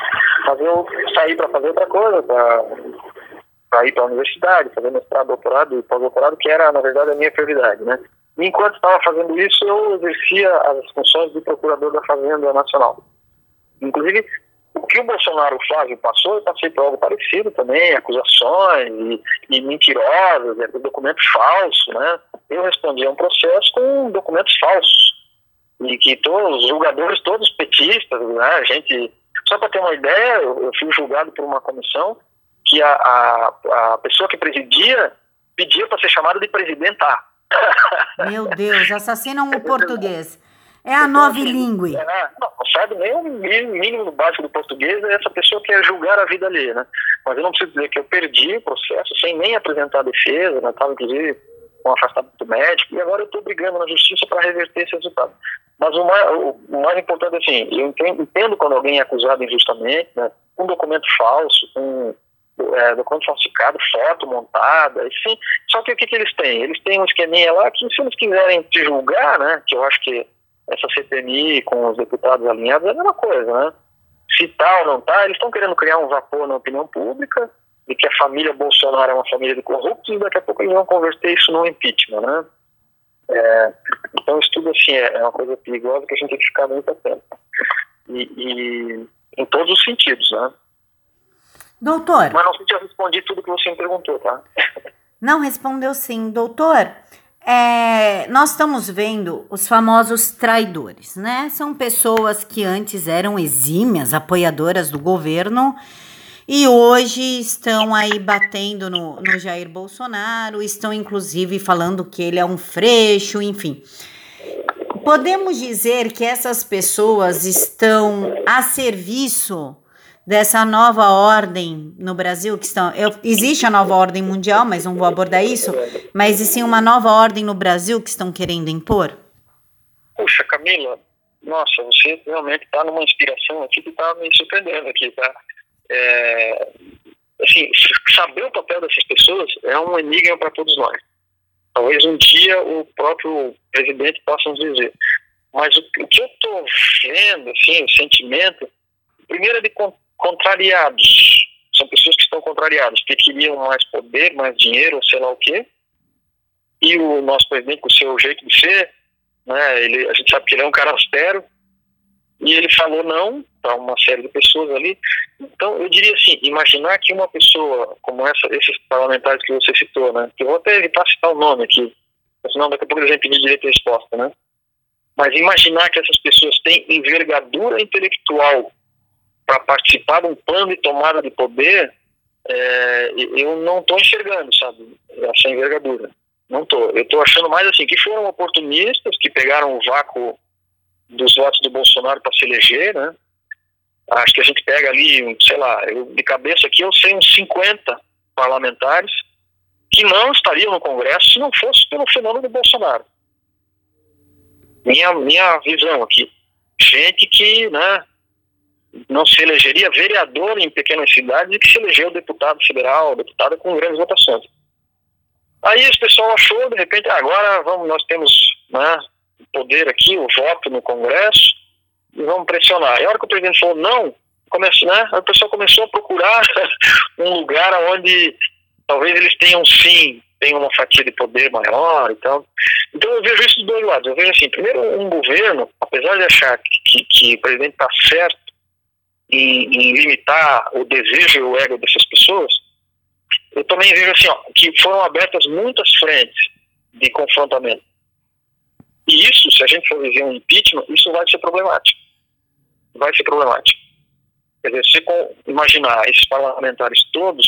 Mas eu saí para fazer outra coisa, para ir para a universidade, fazer mestrado, doutorado e pós-doutorado, que era, na verdade, a minha prioridade, né? Enquanto estava fazendo isso, eu exercia as funções de procurador da Fazenda Nacional. Inclusive, o que o Bolsonaro Flávio passou, eu passei por algo parecido também, acusações e, e mentirosas, e documentos falsos, né? Eu respondi a um processo com documentos falsos. E que todos, os julgadores, todos petistas, né? A gente, só para ter uma ideia, eu, eu fui julgado por uma comissão que a, a, a pessoa que presidia pedia para ser chamada de presidenta. Meu Deus, assassinam o português. É a nova língua. É, não, sabe nem o mínimo básico do português é essa pessoa que quer julgar a vida ali, né? Mas eu não preciso dizer que eu perdi o processo sem nem apresentar a defesa, né? Estava, inclusive, com afastamento médico, e agora eu estou brigando na justiça para reverter esse resultado. Mas o mais, o mais importante é assim, eu entendo, quando alguém é acusado injustamente, né, com documento falso, com é, documento falsificado, foto montada, enfim. Só que o que, que eles têm? Eles têm um esqueminha lá que se eles quiserem te julgar, né, que eu acho que essa CPMI com os deputados alinhados é a mesma coisa, né? Se tá ou não tá, eles estão querendo criar um vapor na opinião pública de que a família Bolsonaro é uma família de corruptos e daqui a pouco eles vão converter isso no impeachment, né? É, então isso tudo assim é, é, uma coisa perigosa que a gente tem que ficar muito atento. E, e em todos os sentidos, né? Doutor. Mas não sei se eu respondi tudo que você me perguntou, tá? Não respondeu sim, doutor. É, nós estamos vendo os famosos traidores, né? São pessoas que antes eram exímias apoiadoras do governo e hoje estão aí batendo no, no Jair Bolsonaro, estão inclusive falando que ele é um freixo, enfim. Podemos dizer que essas pessoas estão a serviço dessa nova ordem no Brasil que estão eu, existe a nova ordem mundial mas não vou abordar isso mas e sim uma nova ordem no Brasil que estão querendo impor? Puxa Camila nossa você realmente está numa inspiração aqui que está me surpreendendo aqui tá? É, assim saber o papel dessas pessoas é um enigma para todos nós. Talvez um dia o próprio presidente possa nos dizer. Mas o, o que eu estou vendo assim o sentimento primeiro é de contrariados. São pessoas que estão contrariadas, que queriam mais poder, mais dinheiro, sei lá o quê. E o nosso presidente, com o seu jeito de ser, né, ele, a gente sabe que ele é um cara austero, e ele falou não para uma série de pessoas ali. Então, eu diria assim, imaginar que uma pessoa como essa, esses parlamentares que você citou, né, que eu vou até evitar citar o nome aqui, senão daqui a pouco eles vão pedir direito de resposta, né, mas imaginar que essas pessoas têm envergadura intelectual para participar de um plano de tomada de poder, é, eu não estou enxergando, sabe, essa envergadura. Não estou. Eu estou achando mais assim, que foram oportunistas, que pegaram o vácuo dos votos do Bolsonaro para se eleger, né? Acho que a gente pega ali, sei lá, eu, de cabeça aqui eu sei uns 50 parlamentares que não estariam no Congresso se não fosse pelo fenômeno do Bolsonaro. Minha, minha visão aqui. Gente que, né, não se elegeria vereador em pequenas cidades e que se elegeu deputado federal, deputada com grandes votações. Aí esse pessoal achou, de repente, ah, agora vamos, nós temos né, poder aqui, o voto no Congresso, e vamos pressionar. E a hora que o presidente falou não, começou, né, o pessoal começou a procurar um lugar onde talvez eles tenham sim, tenham uma fatia de poder maior e tal. Então eu vejo isso dos dois lados. Eu vejo assim, primeiro um governo, apesar de achar que, que o presidente está certo, em, em limitar o desejo e o ego dessas pessoas, eu também vejo assim, ó, que foram abertas muitas frentes de confrontamento. E isso, se a gente for viver um impeachment, isso vai ser problemático. Vai ser problemático. Quer dizer, se imaginar esses parlamentares todos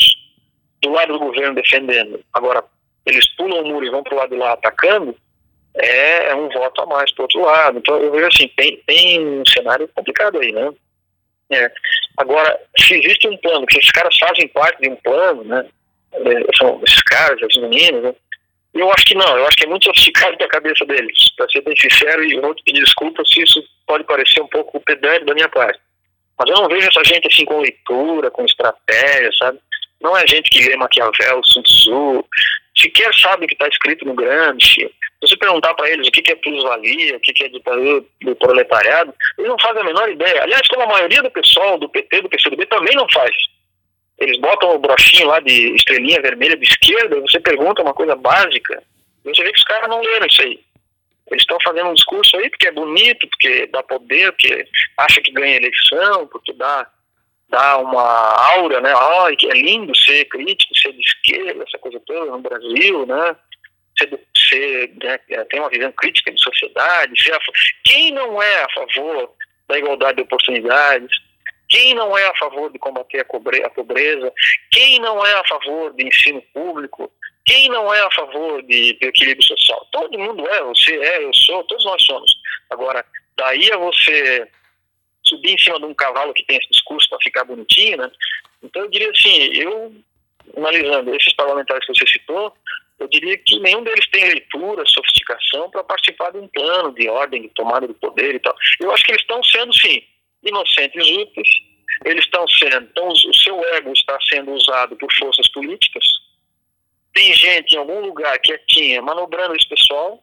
do lado do governo defendendo, agora eles pulam o muro e vão para o lado de lá atacando, é, é um voto a mais para outro lado. Então eu vejo assim, tem, tem um cenário complicado aí, né? É. Agora, se existe um plano, que esses caras fazem parte de um plano, né? É, são esses caras, as meninas, né? Eu acho que não, eu acho que é muito sofisticado da cabeça deles, para ser bem sincero, e eu vou te pedir desculpa se isso pode parecer um pouco pedante da minha parte. Mas eu não vejo essa gente assim com leitura, com estratégia, sabe? Não é gente que lê Maquiavel, Sun Tzu, sequer sabe o que está escrito no Gramsci, você perguntar para eles o que, é plusvalia, o que, é ditadura do proletariado, eles não fazem a menor ideia. Aliás, como a maioria do pessoal do PT, do PCdoB, também não faz. Eles botam o brochinho lá de estrelinha vermelha de esquerda, você pergunta uma coisa básica, você vê que os caras não leram isso aí. Eles estão fazendo um discurso aí porque é bonito, porque dá poder, porque acha que ganha eleição, porque dá, dá uma aura, né? Ai, que é lindo ser crítico, ser de esquerda, essa coisa toda no Brasil, né? Ser, ser né, tem uma visão crítica de sociedade, ser a, quem não é a favor da igualdade de oportunidades, quem não é a favor de combater a pobreza, quem não é a favor de ensino público, quem não é a favor de, de equilíbrio social. Todo mundo é, você é, eu sou, todos nós somos. Agora, daí a você subir em cima de um cavalo que tem esse discurso para ficar bonitinho, né? Então eu diria assim, eu analisando esses parlamentares que você citou, eu diria que nenhum deles tem leitura, sofisticação para participar de um plano de ordem, de tomada de poder e tal. Eu acho que eles estão sendo, sim, inocentes úteis, eles estão sendo, então o seu ego está sendo usado por forças políticas. Tem gente em algum lugar quietinha manobrando esse pessoal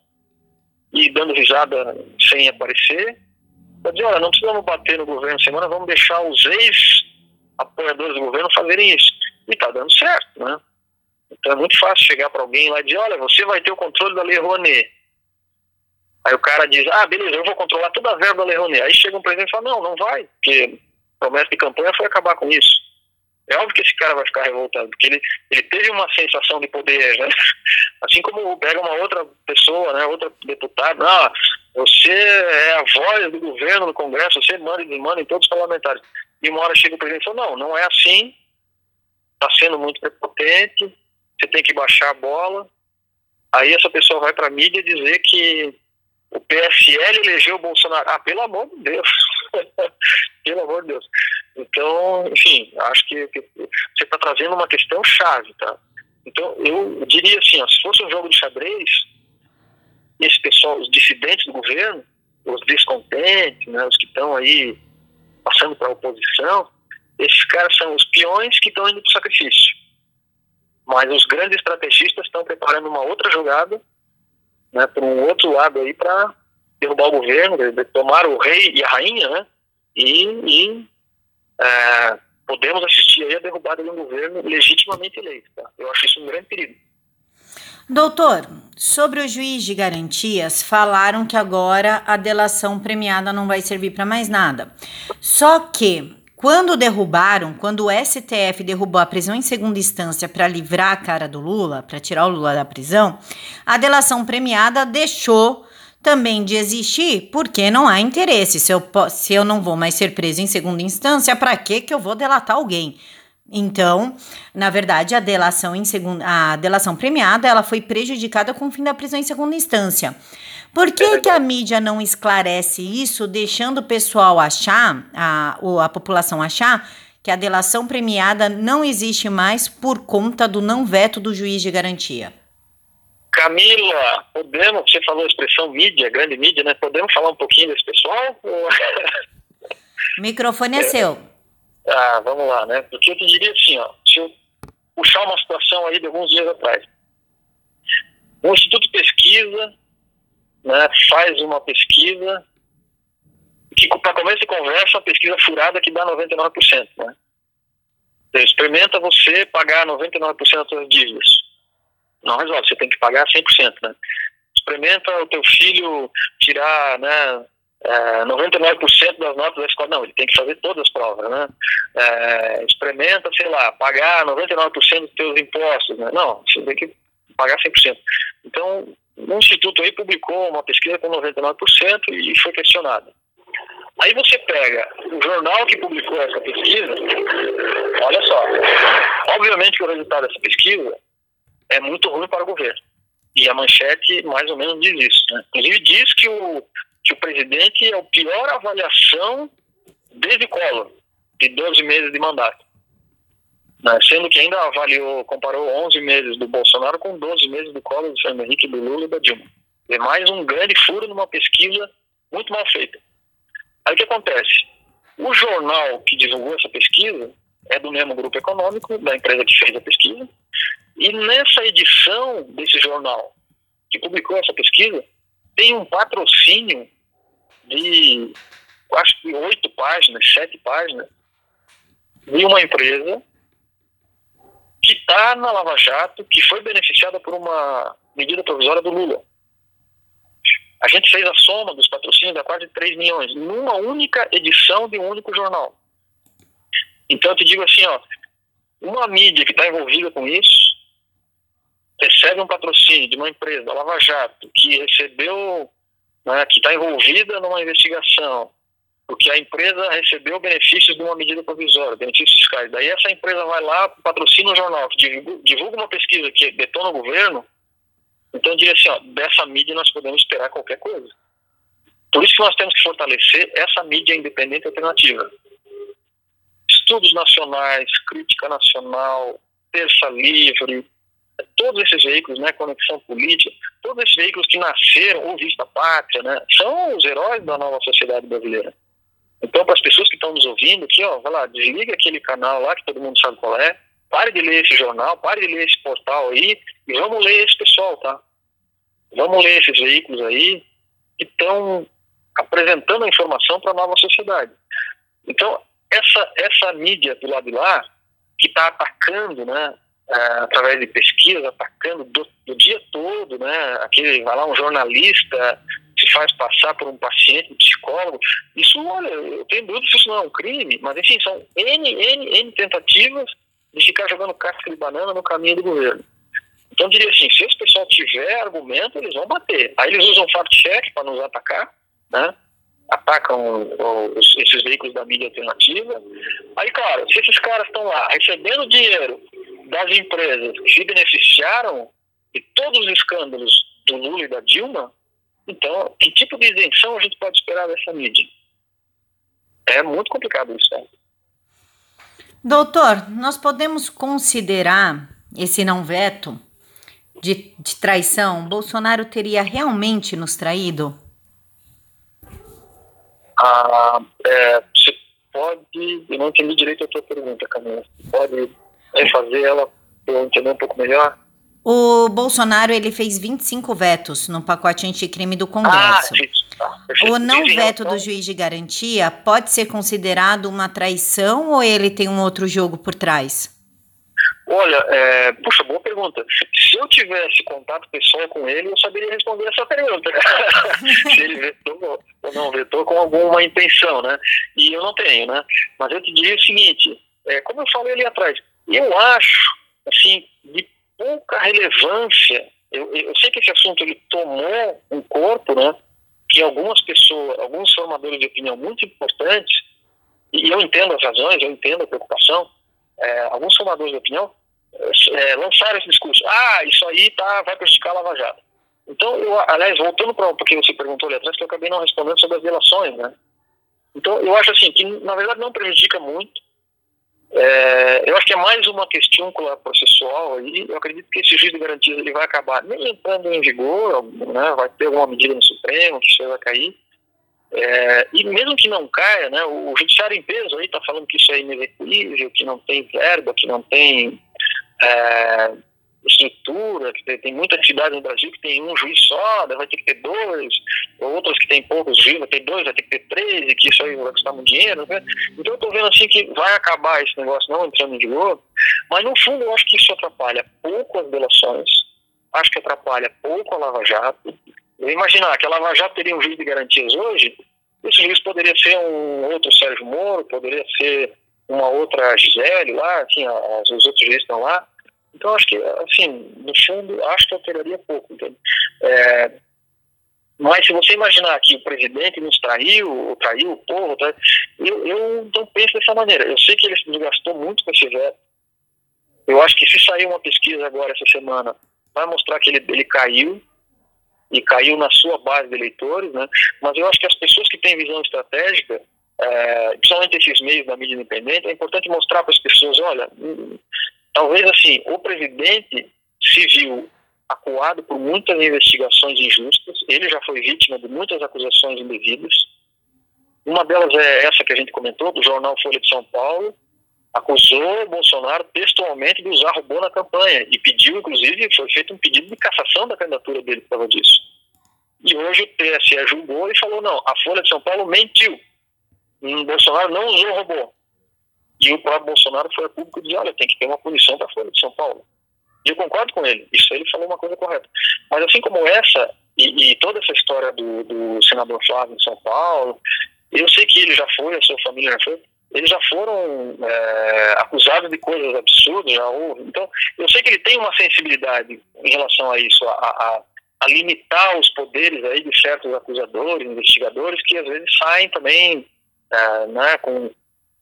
e dando risada sem aparecer. Pode dizer, olha, não precisamos bater no governo semana, vamos deixar os ex-apoiadores do governo fazerem isso. E está dando certo, né? Então é muito fácil chegar para alguém lá e dizer, olha, você vai ter o controle da Lei Rouanet. Aí o cara diz, ah, beleza, eu vou controlar toda a verba da Lei Rouanet. Aí chega um presidente e fala, não, não vai, porque promessa de campanha foi acabar com isso. É óbvio que esse cara vai ficar revoltado, porque ele, ele teve uma sensação de poder, né? Assim como pega uma outra pessoa, né, outra deputada, ah, você é a voz do governo no Congresso, você manda e desmanda em todos os parlamentares. E uma hora chega o presidente e fala, não, não é assim, está sendo muito prepotente, você tem que baixar a bola. Aí essa pessoa vai para a mídia dizer que o PSL elegeu o Bolsonaro. Ah, pelo amor de Deus. pelo amor de Deus. Então, enfim, acho que, você está trazendo uma questão chave, tá? Então, eu diria assim, ó, se fosse um jogo de xadrez, esse pessoal, os dissidentes do governo, os descontentes, né, os que estão aí passando para a oposição, esses caras são os peões que estão indo para o sacrifício. Mas os grandes estrategistas estão preparando uma outra jogada, né, para um outro lado aí para derrubar o governo, tomar o rei e a rainha, né? E, e é, podemos assistir aí a derrubada de um governo legitimamente eleito. Tá? Eu acho isso um grande perigo. Doutor, sobre o juiz de garantias, falaram que agora a delação premiada não vai servir para mais nada. Só que quando derrubaram, quando o STF derrubou a prisão em segunda instância para livrar a cara do Lula, para tirar o Lula da prisão, a delação premiada deixou também de existir porque não há interesse. Se eu, se eu não vou mais ser preso em segunda instância, para que que eu vou delatar alguém? Então, na verdade, a delação em segunda, a delação premiada, ela foi prejudicada com o fim da prisão em segunda instância. Por que, que a mídia não esclarece isso, deixando o pessoal achar, a, a população achar, que a delação premiada não existe mais por conta do não veto do juiz de garantia? Camila, podemos, você falou a expressão mídia, grande mídia, né? Podemos falar um pouquinho desse pessoal? O microfone é, é seu. Ah, vamos lá, né? Porque eu te diria assim, ó, se eu puxar uma situação aí de alguns dias atrás. O Instituto Pesquisa né, faz uma pesquisa que, para começo de conversa, uma pesquisa furada que dá 99%. Né? Experimenta você pagar 99% das suas dívidas. Não resolve, você tem que pagar 100%. Né? Experimenta o teu filho tirar né, é, 99% das notas da escola. Não, ele tem que fazer todas as provas. Né? É, experimenta, sei lá, pagar 99% dos teus impostos. Né? Não, você tem que pagar 100%. Então, um instituto aí publicou uma pesquisa com 99% e foi questionada. Aí você pega o jornal que publicou essa pesquisa, olha só, obviamente que o resultado dessa pesquisa é muito ruim para o governo. E a manchete mais ou menos diz isso. Né? Inclusive diz que o, que o presidente é a pior avaliação desde Collor, de 12 meses de mandato né? sendo que ainda avaliou, comparou 11 meses do Bolsonaro com 12 meses do Collor, do Fernando Henrique, do Lula e da Dilma. É mais um grande furo numa pesquisa muito mal feita. Aí o que acontece? O jornal que divulgou essa pesquisa é do mesmo grupo econômico, da empresa que fez a pesquisa, e nessa edição desse jornal que publicou essa pesquisa, tem um patrocínio de acho que oito páginas, sete páginas, de uma empresa que está na Lava Jato, que foi beneficiada por uma medida provisória do Lula. A gente fez a soma dos patrocínios da quase 3 milhões, numa única edição de um único jornal. Então eu te digo assim, ó, uma mídia que está envolvida com isso recebe um patrocínio de uma empresa, da Lava Jato, que recebeu, né, que está envolvida numa investigação, porque a empresa recebeu benefícios de uma medida provisória, benefícios fiscais. Daí essa empresa vai lá, patrocina o jornal, divulga uma pesquisa que detona o governo, então eu diria assim, ó, dessa mídia nós podemos esperar qualquer coisa. Por isso que nós temos que fortalecer essa mídia independente alternativa. Estudos nacionais, crítica nacional, terça livre, todos esses veículos, né, Conexão Política, todos esses veículos que nasceram, ou Vista Pátria, né, são os heróis da nova sociedade brasileira. Então, para as pessoas que estão nos ouvindo aqui, ó, vai lá, desliga aquele canal lá que todo mundo sabe qual é, pare de ler esse jornal, pare de ler esse portal aí e vamos ler esse pessoal, tá? Vamos ler esses veículos aí que estão apresentando a informação para a nova sociedade. Então, essa, essa mídia do lado de lá, que está atacando, né, é, através de pesquisa, atacando do, do, dia todo, né, aquele, vai lá, um jornalista se faz passar por um paciente, um psicólogo, isso, olha, eu tenho dúvida se isso não é um crime, mas enfim, são N, N, N tentativas de ficar jogando casca de banana no caminho do governo. Então, diria assim, se esse pessoal tiver argumento, eles vão bater. Aí eles usam fact-check para nos atacar, né? atacam os, esses veículos da mídia alternativa. Aí, claro, se esses caras estão lá recebendo dinheiro das empresas que se beneficiaram de todos os escândalos do Lula e da Dilma, então, que tipo de isenção a gente pode esperar dessa mídia? É muito complicado isso. Né? Doutor, nós podemos considerar esse não veto de, de traição? Bolsonaro teria realmente nos traído? Ah, é, você pode. Eu não entendi direito a sua pergunta, Camila. Pode refazer ela eu entender um pouco melhor? O Bolsonaro ele fez 25 vetos no pacote anticrime do Congresso. Ah. Tá, o não veto do juiz de garantia pode ser considerado uma traição ou ele tem um outro jogo por trás? Olha, é, puxa, boa pergunta. Se eu tivesse contato pessoal com ele, eu saberia responder essa pergunta. Se ele vetou ou não vetou com alguma intenção, né? E eu não tenho, né? Mas eu te diria o seguinte, é, como eu falei ali atrás, eu acho, assim, de pouca relevância, eu, eu sei que esse assunto ele tomou um corpo, né? Que algumas pessoas, alguns formadores de opinião muito importantes, e eu entendo as razões, eu entendo a preocupação, é, alguns formadores de opinião é, lançaram esse discurso. Ah, isso aí tá, vai prejudicar a Lava Jato. Então, eu, aliás, voltando para o que você perguntou ali atrás, que eu acabei não respondendo sobre as delações, né? Então, eu acho assim, que na verdade não prejudica muito. É, eu acho que é mais uma questão processual aí. Eu acredito que esse juiz de garantias ele vai acabar nem entrando em vigor, né? vai ter alguma medida no Supremo que isso vai cair. É, e mesmo que não caia, né, o, judiciário em peso aí está falando que isso é inexecuível, que não tem verba, que não tem é, estrutura, que tem, tem muita cidade no Brasil que tem um juiz só, vai ter que ter dois, outros que tem poucos juízes, vai ter dois, vai ter que ter três, e que isso aí vai custar muito dinheiro. Né? Então eu estou vendo assim que vai acabar esse negócio não entrando em vigor, mas no fundo eu acho que isso atrapalha pouco as delações, acho que atrapalha pouco a Lava Jato, imaginar que a Lava Jato teria um juiz de garantias hoje, esse juiz poderia ser um outro Sérgio Moro, poderia ser uma outra Gisele lá, assim, os outros juízes estão lá. Então, acho que, assim, no fundo, acho que alteraria pouco, entende? É, mas se você imaginar que o presidente nos traiu, traiu o povo, tá, eu, eu não penso dessa maneira. Eu sei que ele se desgastou muito com esse veto. Eu acho que se sair uma pesquisa agora essa semana, vai mostrar que ele, ele caiu, e caiu na sua base de eleitores, né? mas eu acho que as pessoas que têm visão estratégica, é, principalmente esses meios da mídia independente, é importante mostrar para as pessoas, olha, hum, talvez assim, o presidente se viu acuado por muitas investigações injustas, ele já foi vítima de muitas acusações indevidas, uma delas é essa que a gente comentou, do jornal Folha de São Paulo, acusou Bolsonaro textualmente de usar robô na campanha e pediu, inclusive, foi feito um pedido de cassação da candidatura dele por causa disso. E hoje o TSE julgou e falou: não, a Folha de São Paulo mentiu. O Bolsonaro não usou robô. E o próprio Bolsonaro foi a público disse: olha, tem que ter uma punição para a Folha de São Paulo. E eu concordo com ele, isso ele falou uma coisa correta. Mas assim como essa, e, e toda essa história do, do senador Flávio em São Paulo, eu sei que ele já foi, a sua família já foi, eles já foram é, acusados de coisas absurdas, já houve. Então, eu sei que ele tem uma sensibilidade em relação a isso, a, a, a limitar os poderes aí de certos acusadores, investigadores, que às vezes saem também é, né, com,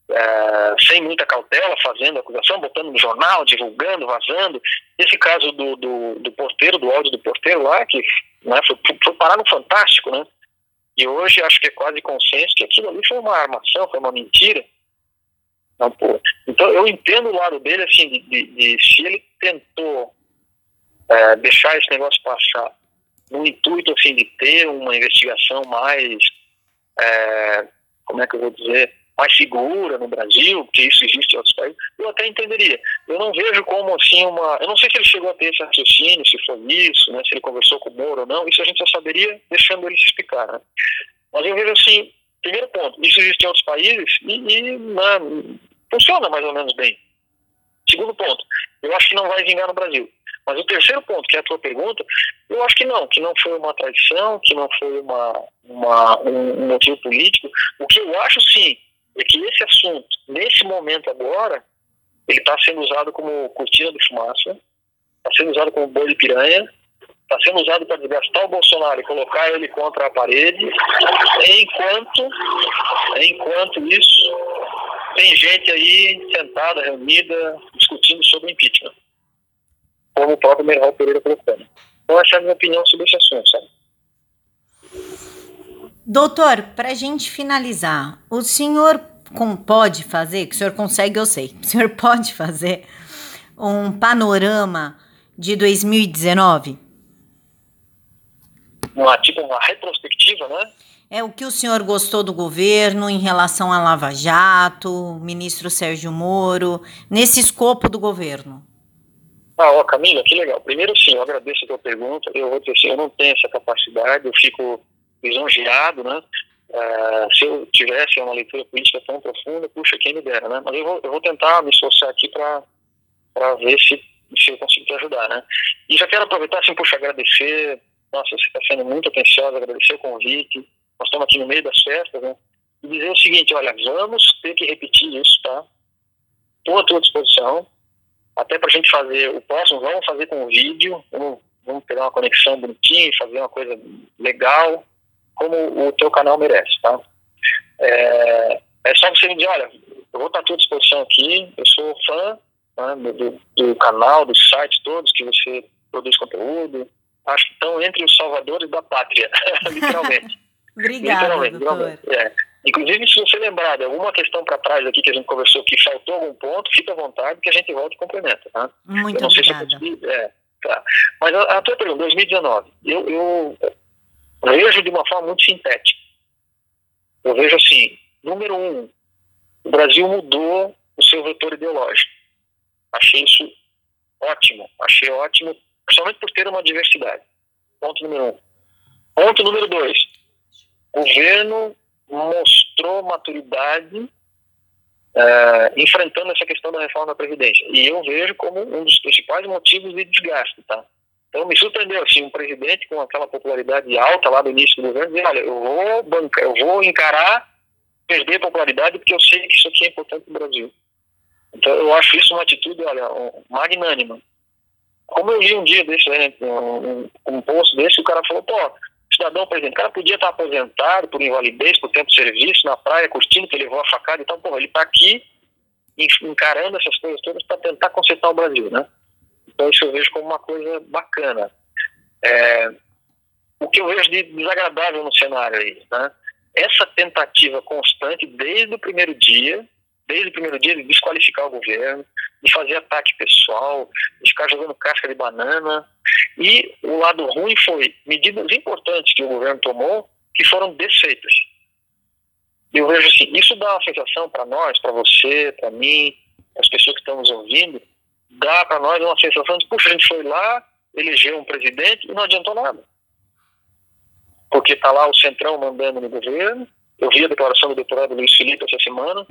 é, sem muita cautela, fazendo acusação, botando no jornal, divulgando, vazando. Esse caso do, do, do porteiro, do áudio do porteiro lá, que né, foi, foi parar no Fantástico, né? E hoje acho que é quase consenso que aquilo ali foi uma armação, foi uma mentira. Não, pô. Então eu entendo o lado dele, assim, de, de, de se ele tentou é, deixar esse negócio passar no intuito assim de ter uma investigação mais é, como é que eu vou dizer mais segura no Brasil, que isso existe em outros países, eu até entenderia. Eu não vejo como assim uma. Eu não sei se ele chegou a ter esse raciocínio, se foi isso, né, se ele conversou com o Moro ou não, isso a gente já saberia deixando ele se explicar. Né? Mas eu vejo assim, primeiro ponto, isso existe em outros países e, e né, funciona mais ou menos bem. Segundo ponto, eu acho que não vai vingar no Brasil. Mas o terceiro ponto, que é a tua pergunta, eu acho que não, que não foi uma traição, que não foi uma, uma um motivo político. O que eu acho sim é que esse assunto, nesse momento agora, ele está sendo usado como cortina de fumaça, está sendo usado como boi de piranha, está sendo usado para desgastar o Bolsonaro e colocar ele contra a parede, enquanto, enquanto isso, tem gente aí sentada, reunida, discutindo sobre impeachment, como o próprio Meral Pereira colocando. Então, essa é a minha opinião sobre esse assunto, sabe? Doutor, para a gente finalizar, o senhor pode fazer, que o senhor consegue, eu sei, o senhor pode fazer um panorama de 2019? Uma, tipo uma retrospectiva, né? É o que o senhor gostou do governo em relação à Lava Jato, ministro Sérgio Moro, nesse escopo do governo? Ah, ó, Camila, que legal. Primeiro, sim, eu agradeço a tua pergunta. Eu vou dizer assim, eu não tenho essa capacidade, eu fico lisonjeado, né? Uh, se eu tivesse uma leitura política tão profunda, puxa, quem me dera, né? Mas eu vou, eu vou tentar me esforçar aqui para ver se, se eu consigo te ajudar, né? E já quero aproveitar, assim, puxa, agradecer, nossa, você está sendo muito atenciosa, agradecer o convite, nós estamos aqui no meio das festas, né? E dizer o seguinte, olha, vamos ter que repetir isso, tá? Estou à tua disposição, até para a gente fazer o próximo, vamos fazer com vídeo, vamos, vamos pegar uma conexão bonitinha, fazer uma coisa legal, como o teu canal merece, tá? É, é só você me dizer, olha, eu vou estar à tua disposição aqui, eu sou fã né, do, do, canal, dos sites todos que você produz conteúdo, acho que estão entre os salvadores da pátria, literalmente. Obrigada, literalmente, doutor. É. Inclusive, se você lembrar de alguma questão para trás aqui que a gente conversou que faltou algum ponto, fica à vontade que a gente volta e complementa. Tá? Muito obrigada. Se é, tá. Mas a, a tua pergunta, 2019, eu, eu vejo de uma forma muito sintética. Eu vejo assim, número um, o Brasil mudou o seu vetor ideológico. Achei isso ótimo, achei ótimo, principalmente por ter uma diversidade. Ponto número um. Ponto número dois, o governo mostrou maturidade uh, enfrentando essa questão da reforma da Previdência. E eu vejo como um dos principais motivos de desgaste, tá? Então me surpreendeu assim um presidente com aquela popularidade alta lá do início do governo dizer, olha, eu vou bancar, eu vou encarar perder popularidade porque eu sei que isso aqui é importante para o Brasil. Então eu acho isso uma atitude, olha, magnânima. Como eu li um dia desse, né, um, um post desse, o cara falou, pô, cidadão, exemplo, o cara podia estar aposentado por invalidez, por tempo de serviço, na praia, curtindo, que levou a facada e tal, pô, ele está aqui encarando essas coisas todas para tentar consertar o Brasil, né? Então, isso eu vejo como uma coisa bacana. É, o que eu vejo de desagradável no cenário aí, né? Essa tentativa constante desde o primeiro dia, desde o primeiro dia de desqualificar o governo, de fazer ataque pessoal, de ficar jogando casca de banana. E o lado ruim foi medidas importantes que o governo tomou que foram desfeitas. Eu vejo assim, isso dá uma sensação para nós, para você, para mim, as pessoas que estão nos ouvindo, dá para nós uma sensação de, puxa, a gente foi lá, elegeu um presidente e não adiantou nada. Porque está lá o Centrão mandando no governo. Eu vi a declaração do deputado Luiz Felipe essa semana,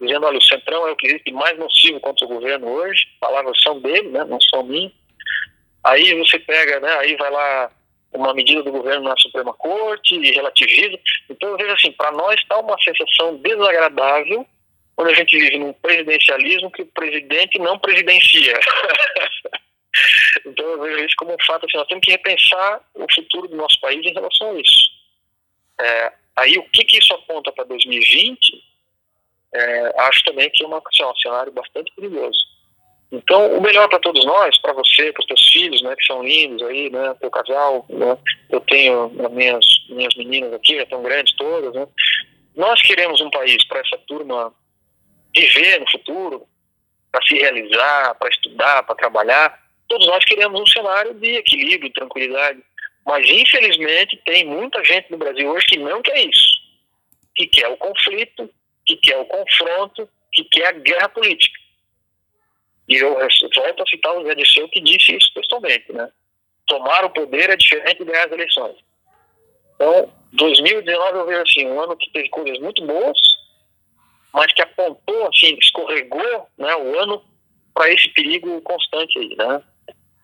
dizendo, olha, o Centrão é o que existe mais nocivo contra o governo hoje, palavras são dele, né, não são minhas. Aí você pega, né, aí vai lá uma medida do governo na Suprema Corte e relativiza. Então eu vejo assim, para nós está uma sensação desagradável quando a gente vive num presidencialismo que o presidente não presidencia. então eu vejo isso como um fato, assim, nós temos que repensar o futuro do nosso país em relação a isso. É, aí o que, que isso aponta para 2020, é, acho também que é uma, assim, um cenário bastante perigoso. Então, o melhor para todos nós, para você, para os teus filhos, né, que são lindos aí, né, teu casal, né, eu tenho as minhas, minhas meninas aqui, já estão grandes todas, né, nós queremos um país para essa turma viver no futuro, para se realizar, para estudar, para trabalhar, todos nós queremos um cenário de equilíbrio, tranquilidade. Mas, infelizmente, tem muita gente no Brasil hoje que não quer isso. Que quer o conflito, que quer o confronto, que quer a guerra política. E eu volto a citar o Zé que disse isso pessoalmente, né? Tomar o poder é diferente de ganhar as eleições. Então, 2019 eu vejo assim, um ano que teve coisas muito boas, mas que apontou, assim, escorregou né, o ano para esse perigo constante aí, né?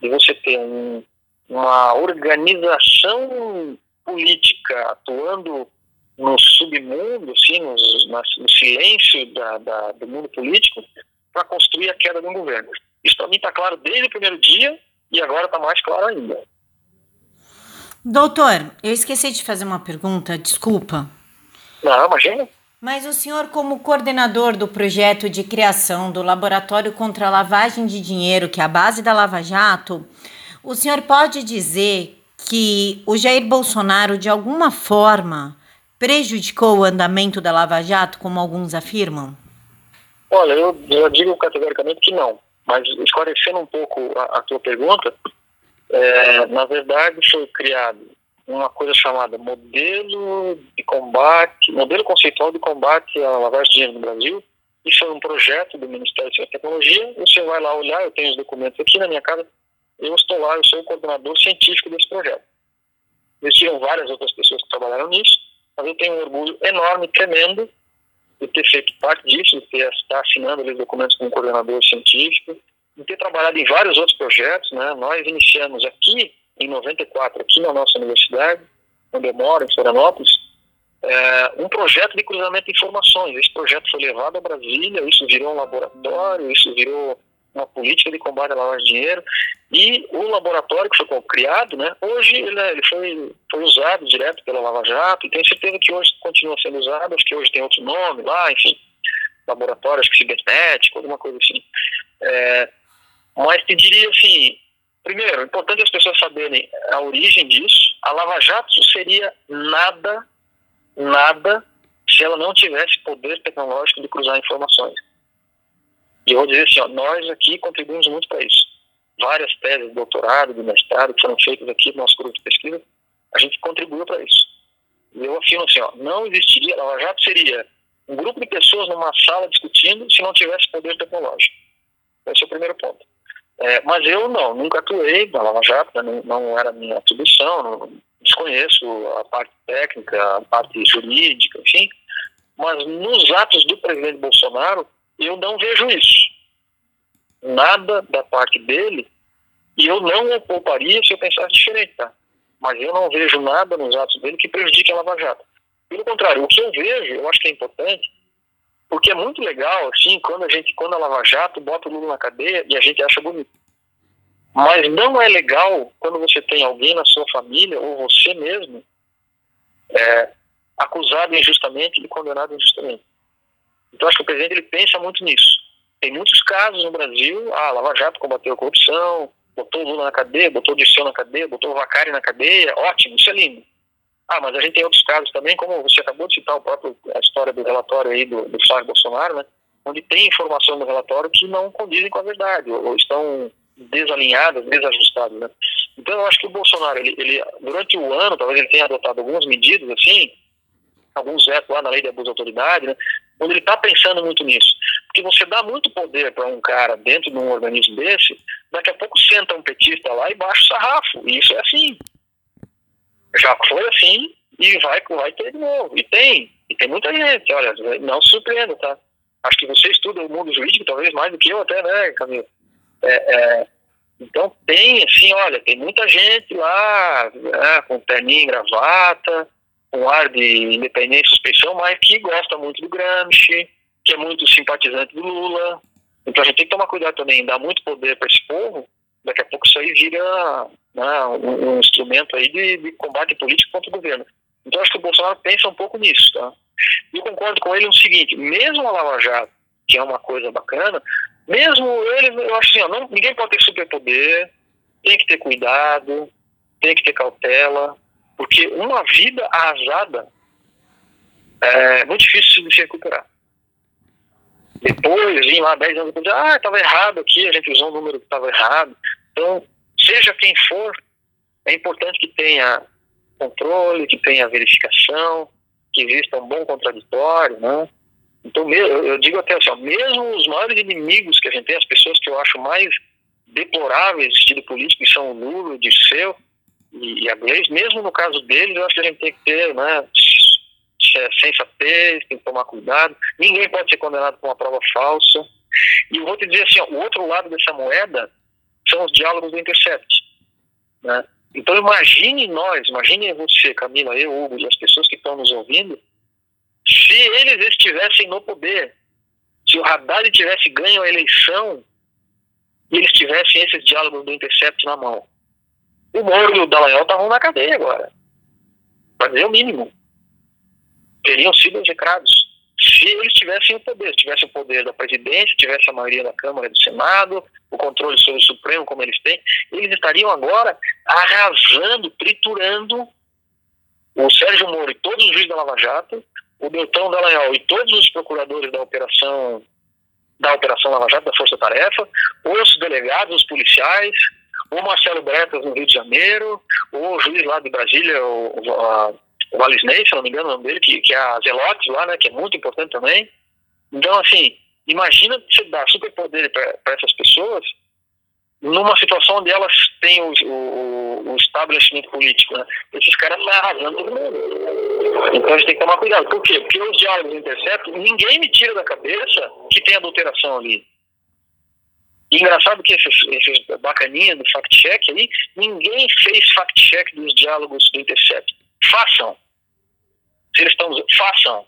De você ter um, uma organização política atuando no submundo, assim, no, no silêncio da, da, do mundo político, para construir a queda de um governo. Isso para mim está claro desde o primeiro dia e agora está mais claro ainda. Doutor, eu esqueci de fazer uma pergunta, desculpa. Não, imagina. Mas o senhor, como coordenador do projeto de criação do Laboratório contra a Lavagem de Dinheiro, que é a base da Lava Jato, o senhor pode dizer que o Jair Bolsonaro, de alguma forma, prejudicou o andamento da Lava Jato, como alguns afirmam? Olha, eu, eu digo categoricamente que não. Mas esclarecendo um pouco a, a tua pergunta, é, na verdade foi criado uma coisa chamada modelo de combate, modelo conceitual de combate à lavagem de dinheiro no Brasil. Isso é um projeto do Ministério da Tecnologia. Você vai lá olhar, eu tenho os documentos aqui na minha casa. Eu estou lá, eu sou o coordenador científico desse projeto. Existiram várias outras pessoas que trabalharam nisso, mas eu tenho um orgulho enorme, tremendo, de ter feito parte disso, de ter estar assinando ali documentos como coordenador científico, de ter trabalhado em vários outros projetos. Né? Nós iniciamos aqui, em 94, aqui na nossa universidade, onde eu moro, em Florianópolis, é, um projeto de cruzamento de informações. Esse projeto foi levado a Brasília, isso virou um laboratório, isso virou uma política de combate à lavagem de dinheiro. E o laboratório que foi criado, né, hoje ele, ele foi, foi usado direto pela Lava Jato, e tenho certeza que hoje continua sendo usado, acho que hoje tem outro nome lá, enfim, laboratório, acho que cibernético, alguma coisa assim. É, mas te diria assim, primeiro, é importante as pessoas saberem a origem disso. A Lava Jato seria nada, nada, se ela não tivesse poder tecnológico de cruzar informações. E eu vou dizer assim, ó, nós aqui contribuímos muito para isso. Várias teses de doutorado, de mestrado que foram feitas aqui no nosso grupo de pesquisa, a gente contribuiu para isso. E eu afirmo assim, ó, não existiria, a Lava Jato seria um grupo de pessoas numa sala discutindo se não tivesse poder tecnológico. Esse é o primeiro ponto. É, mas eu não, nunca atuei na Lava Jato, não, não era minha atribuição, não, desconheço a parte técnica, a parte jurídica, enfim. Mas nos atos do presidente Bolsonaro, eu não vejo isso. Nada da parte dele, e eu não o pouparia se eu pensasse diferente, tá? Mas eu não vejo nada nos atos dele que prejudique a Lava Jato. Pelo contrário, o que eu vejo, eu acho que é importante, porque é muito legal, assim, quando a gente, quando a Lava Jato bota o Lula na cadeia e a gente acha bonito. Mas não é legal quando você tem alguém na sua família, ou você mesmo, é, acusado injustamente e condenado injustamente. Então, acho que o presidente ele pensa muito nisso. Tem muitos casos no Brasil, ah, Lava Jato combateu a corrupção, botou o Lula na cadeia, botou o Dirceu na cadeia, botou o Vacari na cadeia, ótimo, isso é lindo. Ah, mas a gente tem outros casos também, como você acabou de citar o próprio, a história do relatório aí do, do Flávio Bolsonaro, né, onde tem informação no relatório que não condizem com a verdade, ou, estão desalinhadas, desajustadas, né. Então eu acho que o Bolsonaro, ele, ele, durante o ano, talvez ele tenha adotado algumas medidas, assim, alguns vetos lá na lei de abuso de autoridade, né, quando ele está pensando muito nisso. Porque você dá muito poder para um cara dentro de um organismo desse, daqui a pouco senta um petista lá e baixa o sarrafo. E isso é assim. Já foi assim e vai, vai ter de novo. E tem. E tem muita gente. Olha, não se surpreenda, tá? Acho que você estuda o mundo jurídico talvez mais do que eu até, né, Camilo? É, é, então tem, assim, olha, tem muita gente lá, né, com terninho gravata, um ar de independência e suspeição, mas que gosta muito do Gramsci, que é muito simpatizante do Lula. Então a gente tem que tomar cuidado também, dar muito poder para esse povo, daqui a pouco isso aí vira né, um, um, instrumento aí de, de, combate político contra o governo. Então acho que o Bolsonaro pensa um pouco nisso. Tá? E concordo com ele no seguinte, mesmo a Lava Jato, que é uma coisa bacana, mesmo ele, eu acho assim, ó, não, ninguém pode ter superpoder, tem que ter cuidado, tem que ter cautela, porque uma vida arrasada é muito difícil de se recuperar. Depois, vim lá 10 anos depois, ah, estava errado aqui, a gente usou um número que estava errado. Então, seja quem for, é importante que tenha controle, que tenha verificação, que exista um bom contraditório, né? Então, eu digo até assim, ó, mesmo os maiores inimigos que a gente tem, as pessoas que eu acho mais deploráveis do estilo político, que são o Lula, o Dirceu e, a Gleisi, mesmo no caso deles, eu acho que a gente tem que ter, né, sensatez, tem que tomar cuidado. Ninguém pode ser condenado por uma prova falsa. E vou te dizer assim, ó, o outro lado dessa moeda são os diálogos do Intercept. Né? Então imagine nós, imagine você, Camila, eu, Hugo e as pessoas que estão nos ouvindo, se eles estivessem no poder, se o Haddad tivesse ganho a eleição e eles tivessem esses diálogos do Intercept na mão, o Moro e o Dallagnol estavam na cadeia agora. Para dizer o mínimo. Teriam sido execrados se eles tivessem o poder, se tivessem o poder da presidência, tivesse a maioria da Câmara e do Senado, o controle sobre o Supremo, como eles têm, eles estariam agora arrasando, triturando o Sérgio Moro e todos os juízes da Lava Jato, o Beltrão Dallagnol e todos os procuradores da operação da Operação Lava Jato, da Força Tarefa, os delegados, os policiais, o Marcelo Bretas no Rio de Janeiro, o juiz lá de Brasília, o, o, o Valisney, se não me engano o nome dele, que, que é a Zelotes lá, né, que é muito importante também. Então, assim, imagina você dar superpoder para essas pessoas numa situação onde elas têm o, o, o estabelecimento político, né? Esses caras estão arrasando todo mundo. Então a gente tem que tomar cuidado. Por quê? Porque os diálogos interceptam, ninguém me tira da cabeça que tem adulteração ali. E engraçado que esses, esses bacaninhas do fact-check aí, ninguém fez fact-check dos diálogos do Intercept. Façam. Se eles estão. Façam.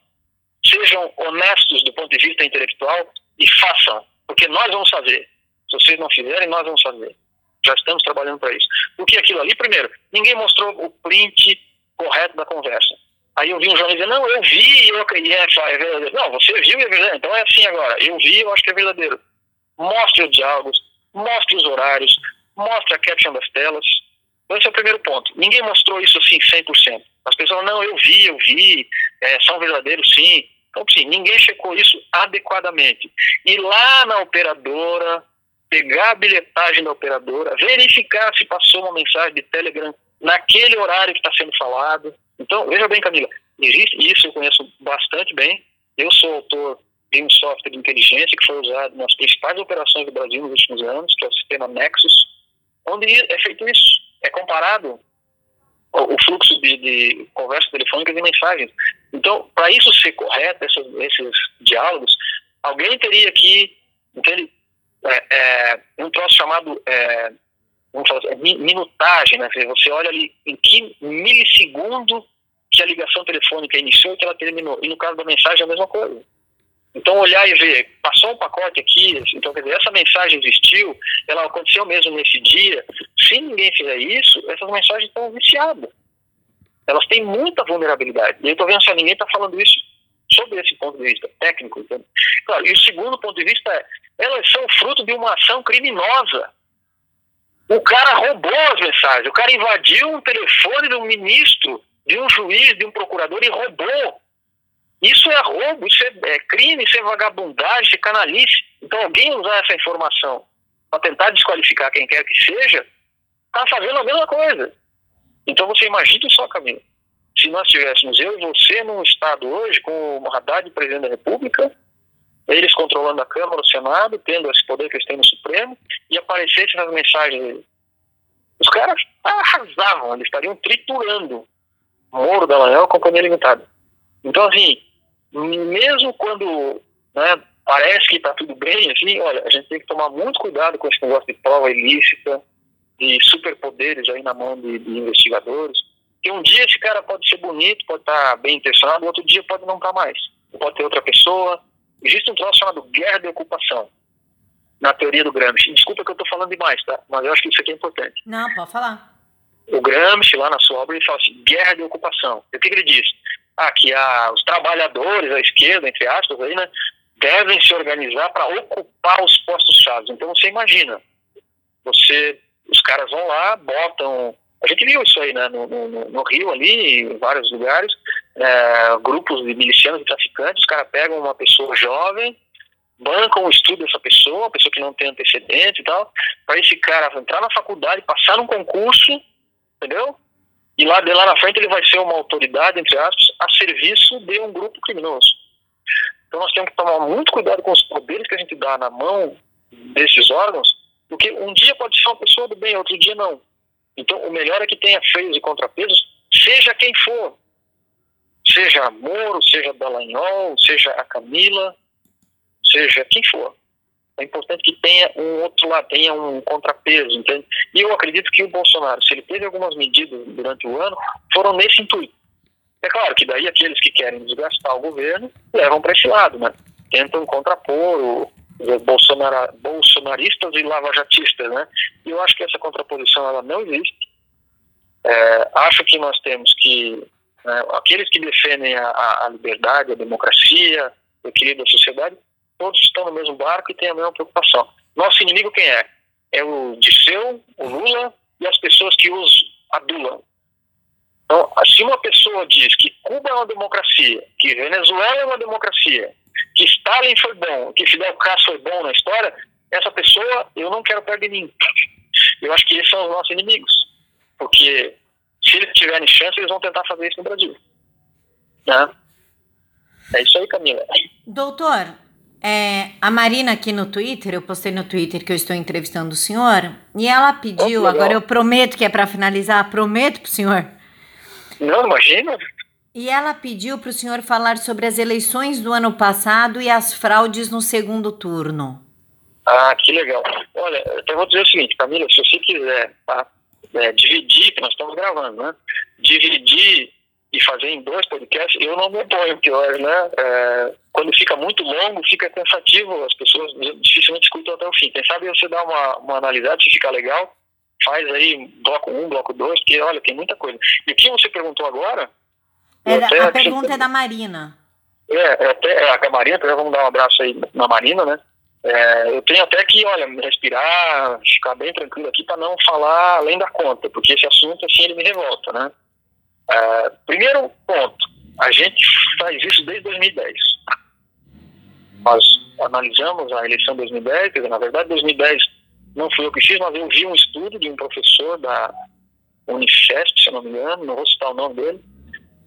Sejam honestos do ponto de vista intelectual e façam. Porque nós vamos fazer. Se vocês não fizerem, nós vamos fazer. Já estamos trabalhando para isso. O que é aquilo ali? Primeiro, ninguém mostrou o print correto da conversa. Aí eu vi um jornal dizer, não, eu vi, eu acredito, é, é verdadeiro. Não, você viu e é verdadeiro. Então é assim agora. Eu vi, eu acho que é verdadeiro. Mostre os diálogos, mostre os horários, mostre a caption das telas. Esse é o primeiro ponto. Ninguém mostrou isso assim 100%. As pessoas, não, eu vi, eu vi, é, são verdadeiros sim. Então, sim, ninguém checou isso adequadamente. E lá na operadora, pegar a bilhetagem da operadora, verificar se passou uma mensagem de Telegram naquele horário que está sendo falado. Então, veja bem, Camila, existe isso, eu conheço bastante bem. Eu sou autor de um software de inteligência que foi usado nas principais operações do Brasil nos últimos anos, que é o sistema Nexus, onde é feito isso. É comparado o fluxo de, de conversas telefônicas e mensagens. Então, para isso ser correto, esses, esses diálogos, alguém teria que entende, é, é, um troço chamado é, assim, minutagem, né? Você olha ali em que milissegundo que a ligação telefônica iniciou e que ela terminou. E no caso da mensagem é a mesma coisa. Então, olhar e ver, passou um pacote aqui, então, quer dizer, essa mensagem existiu, ela aconteceu mesmo nesse dia. Se ninguém fizer isso, essas mensagens estão viciadas. Elas têm muita vulnerabilidade. E eu estou vendo se ninguém está falando isso sobre esse ponto de vista técnico. Claro, e o segundo ponto de vista é, elas são fruto de uma ação criminosa. O cara roubou as mensagens, o cara invadiu um telefone de um ministro, de um juiz, de um procurador e roubou. Isso é roubo, isso é, é crime, isso é vagabundagem, isso é canalice. Então, alguém usar essa informação para tentar desqualificar quem quer que seja, está fazendo a mesma coisa. Então, você imagina só, Camila, se nós tivéssemos eu e você num Estado hoje, com o Haddad, presidente da República, eles controlando a Câmara, o Senado, tendo esse poder que eles têm no Supremo, e aparecessem as mensagens Os caras arrasavam, eles estariam triturando Moro, Dallagnol, Companhia Limitada. Então, assim, mesmo quando né, parece que está tudo bem, assim, olha, a gente tem que tomar muito cuidado com esse negócio de prova ilícita, de superpoderes aí na mão de, de investigadores, que um dia esse cara pode ser bonito, pode estar tá bem intencionado, outro dia pode não estar tá mais. Pode ter outra pessoa. Existe um troço chamado guerra de ocupação, na teoria do Gramsci. Desculpa que eu estou falando demais, tá? Mas eu acho que isso aqui é importante. Não, pode falar. O Gramsci, lá na sua obra, ele fala assim, guerra de ocupação. O que, que ele diz? Ah, que a, os trabalhadores, a esquerda, entre aspas, aí, né, devem se organizar para ocupar os postos-chave. Então você imagina, você, os caras vão lá, botam. A gente viu isso aí, né, no, no, no Rio ali, em vários lugares, é, grupos de milicianos e traficantes, os caras pegam uma pessoa jovem, bancam o estudo dessa pessoa, pessoa que não tem antecedente e tal, para esse cara entrar na faculdade, passar num concurso, entendeu? E lá, de lá na frente ele vai ser uma autoridade, entre aspas, a serviço de um grupo criminoso. Então nós temos que tomar muito cuidado com os poderes que a gente dá na mão desses órgãos, porque um dia pode ser uma pessoa do bem, outro dia não. Então o melhor é que tenha freios e contrapesos, seja quem for. Seja Moro, seja Dallagnol, seja a Camila, seja quem for. É importante que tenha um outro lado, tenha um contrapeso, entende? E eu acredito que o Bolsonaro, se ele teve algumas medidas durante o ano, foram nesse intuito. É claro que daí aqueles que querem desgastar o governo levam para esse lado, né? Tentam contrapor os bolsonara, bolsonaristas e lavajatistas, né? E eu acho que essa contraposição ela não existe. É, acho que nós temos que né, aqueles que defendem a, a liberdade, a democracia, o equilíbrio da sociedade, todos estão no mesmo barco e têm a mesma preocupação. Nosso inimigo quem é? É o Disseu, o Lula e as pessoas que os adulam. Então, se uma pessoa diz que Cuba é uma democracia, que Venezuela é uma democracia, que Stalin foi bom, que Fidel Castro foi bom na história, essa pessoa eu não quero de mim. Eu acho que esses são os nossos inimigos. Porque se eles tiverem chance, eles vão tentar fazer isso no Brasil. Né? É isso aí, Camila. Doutor, é, a Marina aqui no Twitter, eu postei no Twitter que eu estou entrevistando o senhor, e ela pediu, oh, agora eu prometo que é para finalizar, prometo para o senhor. Não, imagina. E ela pediu para o senhor falar sobre as eleições do ano passado e as fraudes no segundo turno. Ah, que legal. Olha, eu vou dizer o seguinte, Camila, se você quiser tá, é, dividir, que nós estamos gravando, né? Dividir e fazer em dois podcasts, eu não me oponho, porque né, é, quando fica muito longo, fica cansativo, as pessoas dificilmente escutam até o fim. Quem sabe você dá uma, uma analisada, se ficar legal, faz aí bloco 1, um, bloco 2, porque olha, tem muita coisa. E o que você perguntou agora? É, a pergunta é da Marina. É, é até, é, a Marina, vamos dar um abraço aí na Marina, né? É, eu tenho até que, olha, respirar, ficar bem tranquilo aqui para não falar além da conta, porque esse assunto, assim, ele me revolta, né? É, primeiro ponto, a gente faz isso desde 2010. Nós analisamos a eleição de 2010, quer dizer, na verdade, 2010 não fui eu que fiz, mas eu vi um estudo de um professor da Unifesp, se não me engano, não vou citar o nome dele,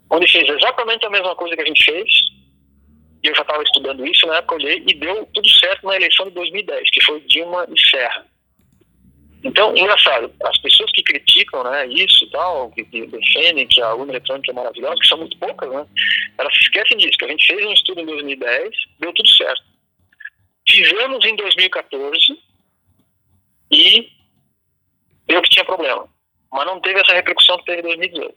onde fez exatamente a mesma coisa que a gente fez, e eu já estava estudando isso na época, olhei e deu tudo certo na eleição de 2010, que foi Dilma e Serra. Então, engraçado, as pessoas que criticam né, isso e tal, que, defendem que a urna eletrônica é maravilhosa, que são muito poucas, né, elas se esquecem disso, que a gente fez um estudo em 2010, deu tudo certo. Fizemos em 2014 e deu que tinha problema. Mas não teve essa repercussão que teve em 2018.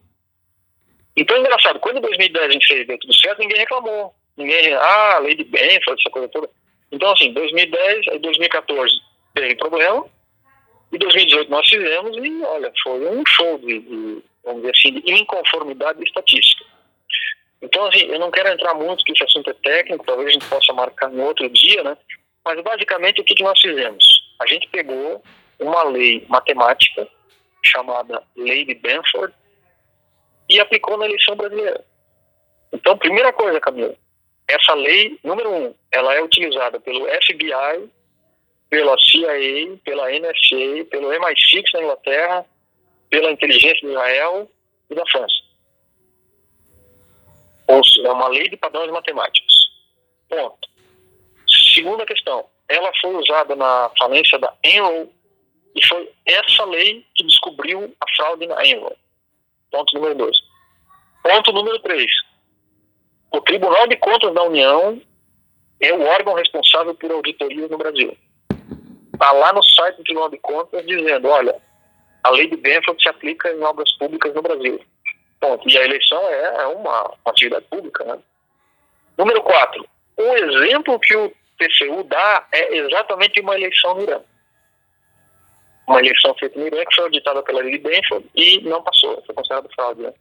Então, engraçado, quando em 2010 a gente fez deu tudo certo, ninguém reclamou. Ninguém, ah, lei de Benford, essa coisa toda. Então, assim, 2010 e 2014 teve problema, e 2018 nós fizemos, e olha, foi um show de, de vamos dizer assim, de inconformidade estatística. Então, assim, eu não quero entrar muito, que esse assunto é técnico, talvez a gente possa marcar em outro dia, né? Mas, basicamente, o que, que nós fizemos? A gente pegou uma lei matemática, chamada Lei de Benford, e aplicou na eleição brasileira. Então, primeira coisa, Camila, essa lei, número um, ela é utilizada pelo FBI, pela CIA, pela NSA, pelo MI6 na Inglaterra, pela inteligência de Israel e da França. Ou seja, é uma lei de padrões matemáticos. Ponto. Segunda questão, ela foi usada na falência da Enron e foi essa lei que descobriu a fraude na Enron. Ponto número dois. Ponto número três. O Tribunal de Contas da União é o órgão responsável por auditorias no Brasil. Está lá no site do Tribunal de Contas dizendo, olha, a lei de Benford se aplica em obras públicas no Brasil. Ponto. E a eleição é, é uma, uma atividade pública. Né? Número quatro. O exemplo que o TCU dá é exatamente uma eleição no Irã. Uma eleição feita no Irã que foi auditada pela lei de Benford e não passou, foi considerado fraude. Né?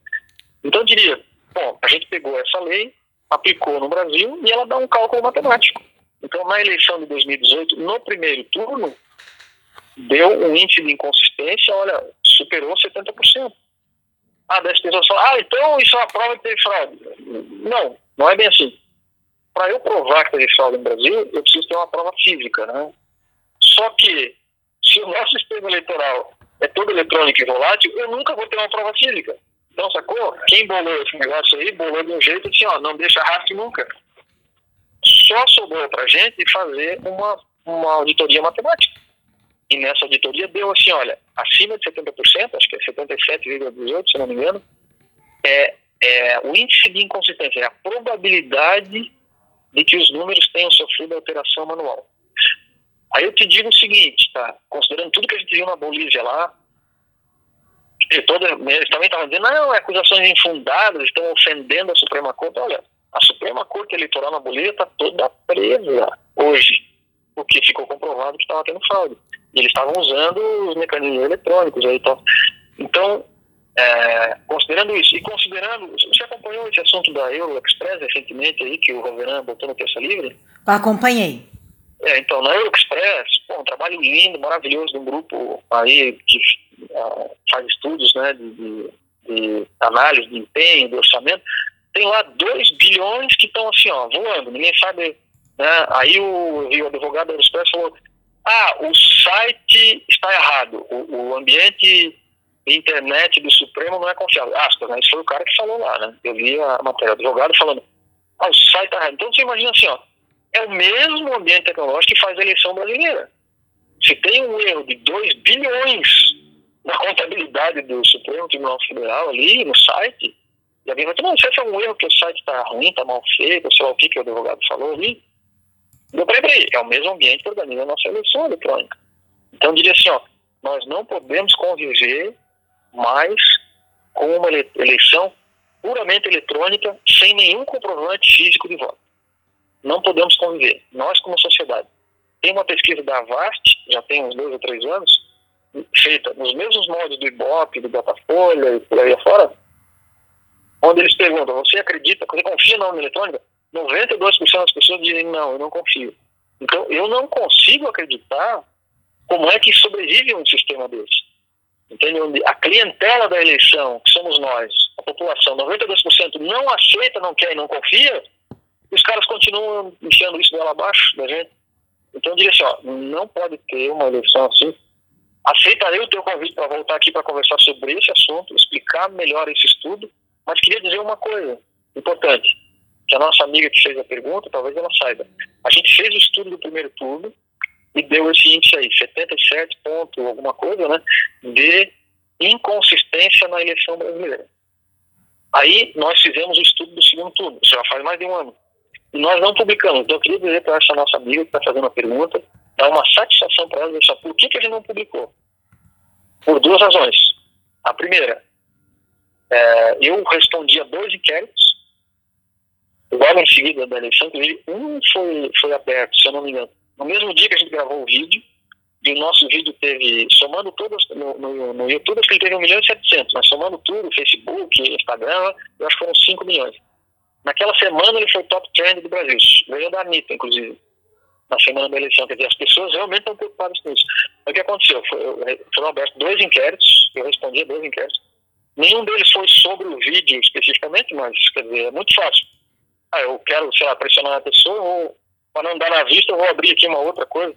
Então eu diria, bom, a gente pegou essa lei, aplicou no Brasil e ela dá um cálculo matemático. Então, na eleição de 2018, no primeiro turno, deu um índice de inconsistência, olha, superou 70%. Ah, 10 pessoas falam, ah, então isso é uma prova que teve fraude. Não, não é bem assim. para eu provar que teve fraude no Brasil, eu preciso ter uma prova física, né? Só que, se o nosso sistema eleitoral é todo eletrônico e volátil, eu nunca vou ter uma prova física. Então, sacou? Quem bolou esse negócio aí, bolou de um jeito assim, ó, não deixa rastro nunca. Só sobrou pra gente fazer uma, uma auditoria matemática. E nessa auditoria deu assim, olha, acima de 70%, acho que é 77,18%, se não me engano, é, é o índice de inconsistência, é a probabilidade de que os números tenham sofrido alteração manual. Aí eu te digo o seguinte, tá? Considerando tudo que a gente viu na Bolívia lá, toda, eles também estavam dizendo, não, é acusações infundadas, estão ofendendo a Suprema Corte. Olha, a Suprema Corte Eleitoral na Bolívia está toda presa hoje, porque ficou comprovado que estava tendo fraude. E eles estavam usando os mecanismos eletrônicos aí tal. Então, é, considerando isso, e considerando, você acompanhou esse assunto da Euro Express recentemente aí, que o Roveran botou no Terça Livre? Acompanhei. É, então, na Euro Express, pô, um trabalho lindo, maravilhoso de um grupo aí que uh, faz estudos né, de, de, de, análise de empenho, de orçamento, tem lá 2 bilhões que estão assim, ó, voando, ninguém sabe. Né? Aí o, o advogado da Express falou, ah, o site está errado, o, o ambiente internet do Supremo não é confiável. Aspas, né? Isso foi o cara que falou lá, né? Eu vi a matéria do advogado falando, ah, o site está errado. Então você imagina assim, ó, é o mesmo ambiente tecnológico que faz a eleição brasileira. Se tem um erro de 2 bilhões na contabilidade do Supremo Tribunal Federal ali no site, e vai dizer, não, se é um erro que o site está ruim, está mal feito, sei lá o que, que o advogado falou ali. Eu falei, peraí, é o mesmo ambiente que organiza a nossa eleição eletrônica. Então eu diria assim, ó, nós não podemos conviver mais com uma eleição puramente eletrônica, sem nenhum comprovante físico de voto não podemos conviver. Nós, como sociedade. Tem uma pesquisa da Avast, já tem uns dois ou três anos, feita nos mesmos moldes do Ibope, do Datafolha e por aí afora, onde eles perguntam: você acredita, você confia na urna eletrônica? 92% das pessoas dizem: não, eu não confio. Então, eu não consigo acreditar como é que sobrevive um sistema desse. Entende? A clientela da eleição, que somos nós, a população, 92% não aceita, não quer e não confia, os caras continuam enchendo isso dela abaixo da gente. Então eu diria assim, ó, não pode ter uma eleição assim. Aceitarei o teu convite para voltar aqui para conversar sobre esse assunto, explicar melhor esse estudo, mas queria dizer uma coisa importante, que a nossa amiga que fez a pergunta, talvez ela saiba. A gente fez o estudo do primeiro turno e deu esse índice aí, 77 ponto alguma coisa, né, de inconsistência na eleição brasileira. Aí nós fizemos o estudo do segundo turno, isso já faz mais de um ano nós não publicamos. Então, eu queria dizer para essa nossa amiga que está fazendo a pergunta, dar uma satisfação para ela, por que, que a gente não publicou. Por duas razões. A primeira, é, eu respondi a dois inquéritos, logo em seguida da eleição, inclusive um foi, foi aberto, se eu não me engano, no mesmo dia que a gente gravou o vídeo, e o nosso vídeo teve, somando todas, no, no, no YouTube, acho que ele teve 1 milhão e 700, mas somando tudo, Facebook, Instagram, eu acho que foram 5 milhões. Naquela semana ele foi top trend do Brasil. Ganhou da Anitta, inclusive, na semana da eleição. Quer dizer, as pessoas realmente estão preocupadas com isso. O que aconteceu? Foram abertos dois inquéritos, eu respondi a dois inquéritos. Nenhum deles foi sobre o vídeo especificamente, mas, quer dizer, é muito fácil. Ah, eu quero, sei lá, pressionar a pessoa, ou para não dar na vista, eu vou abrir aqui uma outra coisa.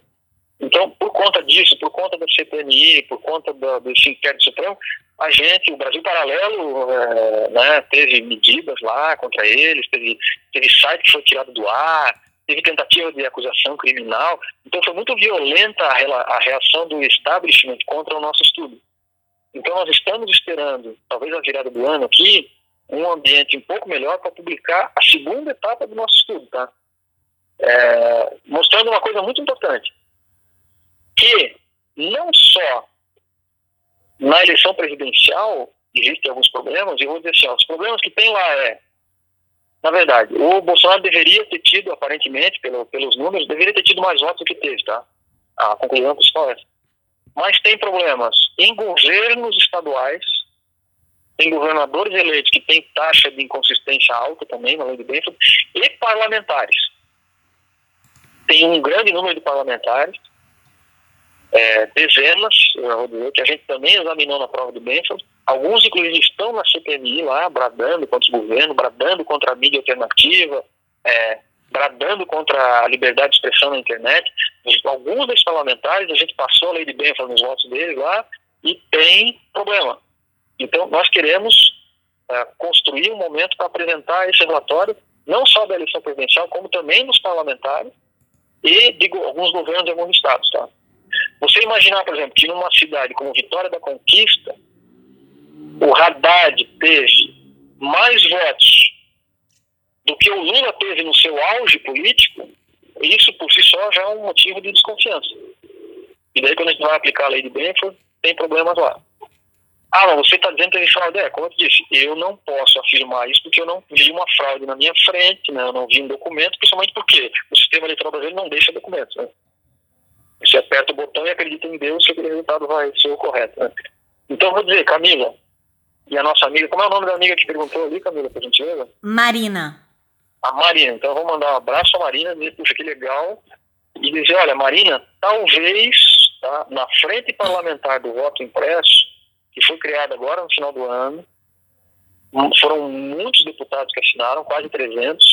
Então, por conta disso, por conta da CPMI, por conta do, desse inquérito supremo, a gente, o Brasil Paralelo, é, né, teve medidas lá contra eles, teve, teve site que foi tirado do ar, teve tentativa de acusação criminal. Então, foi muito violenta a, a reação do establishment contra o nosso estudo. Então, nós estamos esperando, talvez a virada do ano aqui, um ambiente um pouco melhor para publicar a segunda etapa do nosso estudo, tá? É, mostrando uma coisa muito importante que não só na eleição presidencial existem alguns problemas, e vou dizer assim, ó, os problemas que tem lá é, na verdade, o Bolsonaro deveria ter tido, aparentemente, pelo, pelos números, deveria ter tido mais votos do que teve, tá? A conclusão principal é essa. Mas tem problemas em governos estaduais, tem governadores eleitos que têm taxa de inconsistência alta também, na lei do Benford, e parlamentares. Tem um grande número de parlamentares é, dezenas, dizer, que a gente também examinou na prova do Benford. Alguns, inclusive, estão na CPMI lá, bradando contra o governo, bradando contra a mídia alternativa, é, bradando contra a liberdade de expressão na internet. Alguns desses parlamentares, a gente passou a lei de Benford nos votos deles lá e tem problema. Então, nós queremos uh, construir um momento para apresentar esse relatório, não só da eleição presidencial, como também dos parlamentares e de alguns governos de alguns estados. Tá? Você imaginar, por exemplo, que numa cidade como Vitória da Conquista, o Haddad teve mais votos do que o Lula teve no seu auge político, isso por si só já é um motivo de desconfiança. E daí, quando a gente vai aplicar a lei de Benford, tem problemas lá. Ah, mas você está dizendo que teve fraude. É, como eu disse, eu não posso afirmar isso porque eu não vi uma fraude na minha frente, né? eu não vi um documento, principalmente porque o sistema eleitoral brasileiro não deixa documentos. Né? Você aperta o botão e acredita em Deus que aquele resultado vai ser o correto. Né? Então, vou dizer, Camila, e a nossa amiga, como é o nome da amiga que perguntou ali, Camila, por gentileza? Marina. A Marina. Então, vou mandar um abraço à Marina, dizer, puxa, que legal. E dizer, olha, Marina, talvez tá, na frente parlamentar do voto impresso, que foi criada agora no final do ano, foram muitos deputados que assinaram, quase 300.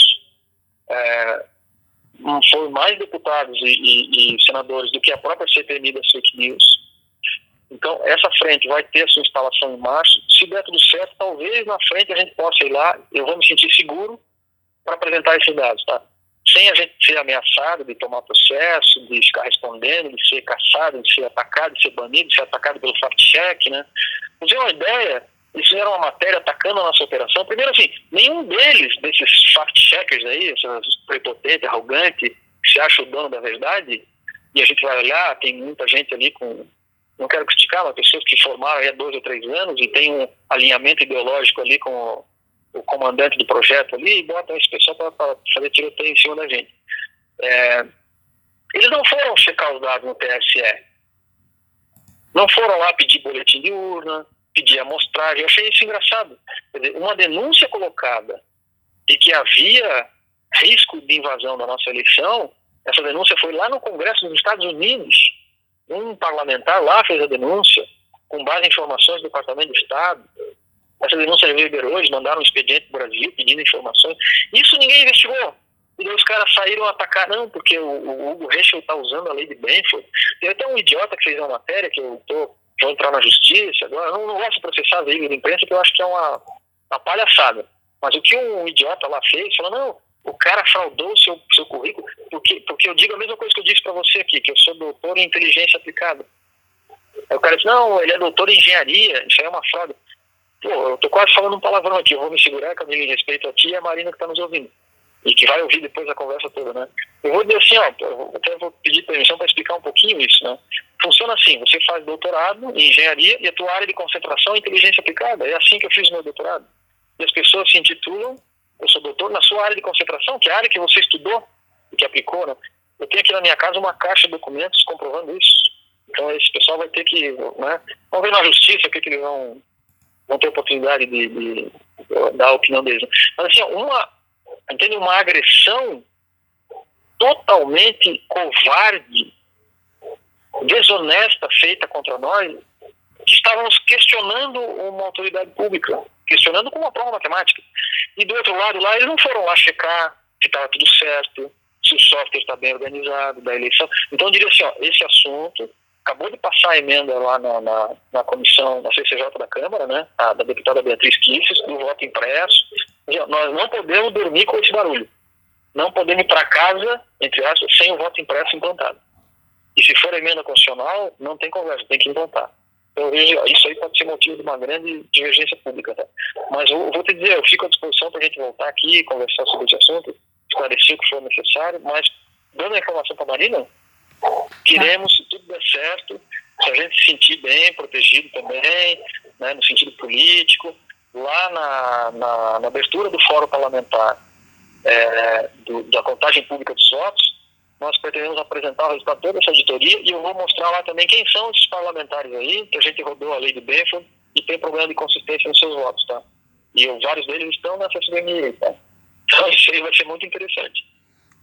É, foram mais deputados e, e, e, senadores do que a própria CPMI das fake news. Então, essa frente vai ter sua instalação em março. Se der tudo certo, talvez na frente a gente possa ir lá, eu vou me sentir seguro para apresentar esses dados, tá? Sem a gente ser ameaçado de tomar processo, de ficar respondendo, de ser caçado, de ser atacado, de ser banido, de ser atacado pelo fact-check, né? Pra ter uma ideia, eles fizeram uma matéria atacando a nossa operação. Primeiro, assim, nenhum deles, desses fact-checkers aí, esses prepotentes, arrogantes, que se acha o dono da verdade, e a gente vai olhar, tem muita gente ali com não quero criticar, mas pessoas que formaram há dois ou três anos e tem um alinhamento ideológico ali com o, comandante do projeto ali e botam esse pessoal para fazer tiroteio em cima da gente. É, eles não foram checar os dados no TSE. Não foram lá pedir boletim de urna, pedir amostragem. Eu achei isso engraçado. Dizer, uma denúncia colocada de que havia risco de invasão da nossa eleição, essa denúncia foi lá no Congresso dos Estados Unidos um parlamentar lá fez a denúncia, com base em informações do Departamento de Estado. Essa denúncia reverberou, hoje, mandaram um expediente para o Brasil pedindo informações. Isso ninguém investigou. E daí os caras saíram a atacar, não, porque o, o Hugo Reschel está usando a lei de Benford. Tem até um idiota que fez uma matéria que eu tô, vou entrar na justiça agora. Eu não, gosto de processar veículo de imprensa porque eu acho que é uma, uma palhaçada. Mas o que um idiota lá fez, falou, não, o cara fraudou o seu, seu currículo, porque, porque eu digo a mesma coisa que eu disse para você aqui, que eu sou doutor em inteligência aplicada. Aí o cara disse, não, ele é doutor em engenharia, isso aí é uma fraude. Pô, eu tô quase falando um palavrão aqui, eu vou me segurar, Camila, em respeito ti e a Marina que está nos ouvindo. E que vai ouvir depois a conversa toda, né? Eu vou dizer assim, ó, eu até vou pedir permissão para explicar um pouquinho isso, né? Funciona assim, você faz doutorado em engenharia e a tua área de concentração é inteligência aplicada. É assim que eu fiz meu doutorado. E as pessoas se intitulam eu sou doutor na sua área de concentração, que é a área que você estudou e que aplicou, né? Eu tenho aqui na minha casa uma caixa de documentos comprovando isso. Então esse pessoal vai ter que, né? Vamos ver na justiça o que, que eles vão, vão ter oportunidade de, de, dar a opinião deles. Mas assim, uma, entende, uma agressão totalmente covarde, desonesta feita contra nós, estávamos questionando uma autoridade pública, questionando com uma prova matemática. E do outro lado lá, eles não foram lá checar se estava tudo certo, se o software está bem organizado da eleição. Então eu diria assim, ó, esse assunto acabou de passar a emenda lá na, na, na comissão, na CCJ da Câmara, né, a, da deputada Beatriz Kisses, do voto impresso. Nós não podemos dormir com esse barulho. Não podemos ir para casa, entre aspas, sem o voto impresso implantado. E se for emenda constitucional, não tem conversa, tem que implantar. Eu vejo, isso aí pode ser motivo de uma grande divergência pública. Tá? Mas eu, vou te dizer, eu fico à disposição para a gente voltar aqui conversar sobre esse assunto, esclarecer o que for necessário, mas dando a informação para a Marina, queremos, se tudo der certo, se a gente se sentir bem, protegido também, né, no sentido político, lá na, na, na abertura do fórum parlamentar é, do, da contagem pública dos votos, nós pretendemos apresentar o resultado de toda essa auditoria e eu vou mostrar lá também quem são esses parlamentares aí, que a gente rodou a lei de Benford e tem problema de consistência nos seus votos, tá? E eu, vários deles estão nessa CDMI, tá? Então isso aí vai ser muito interessante.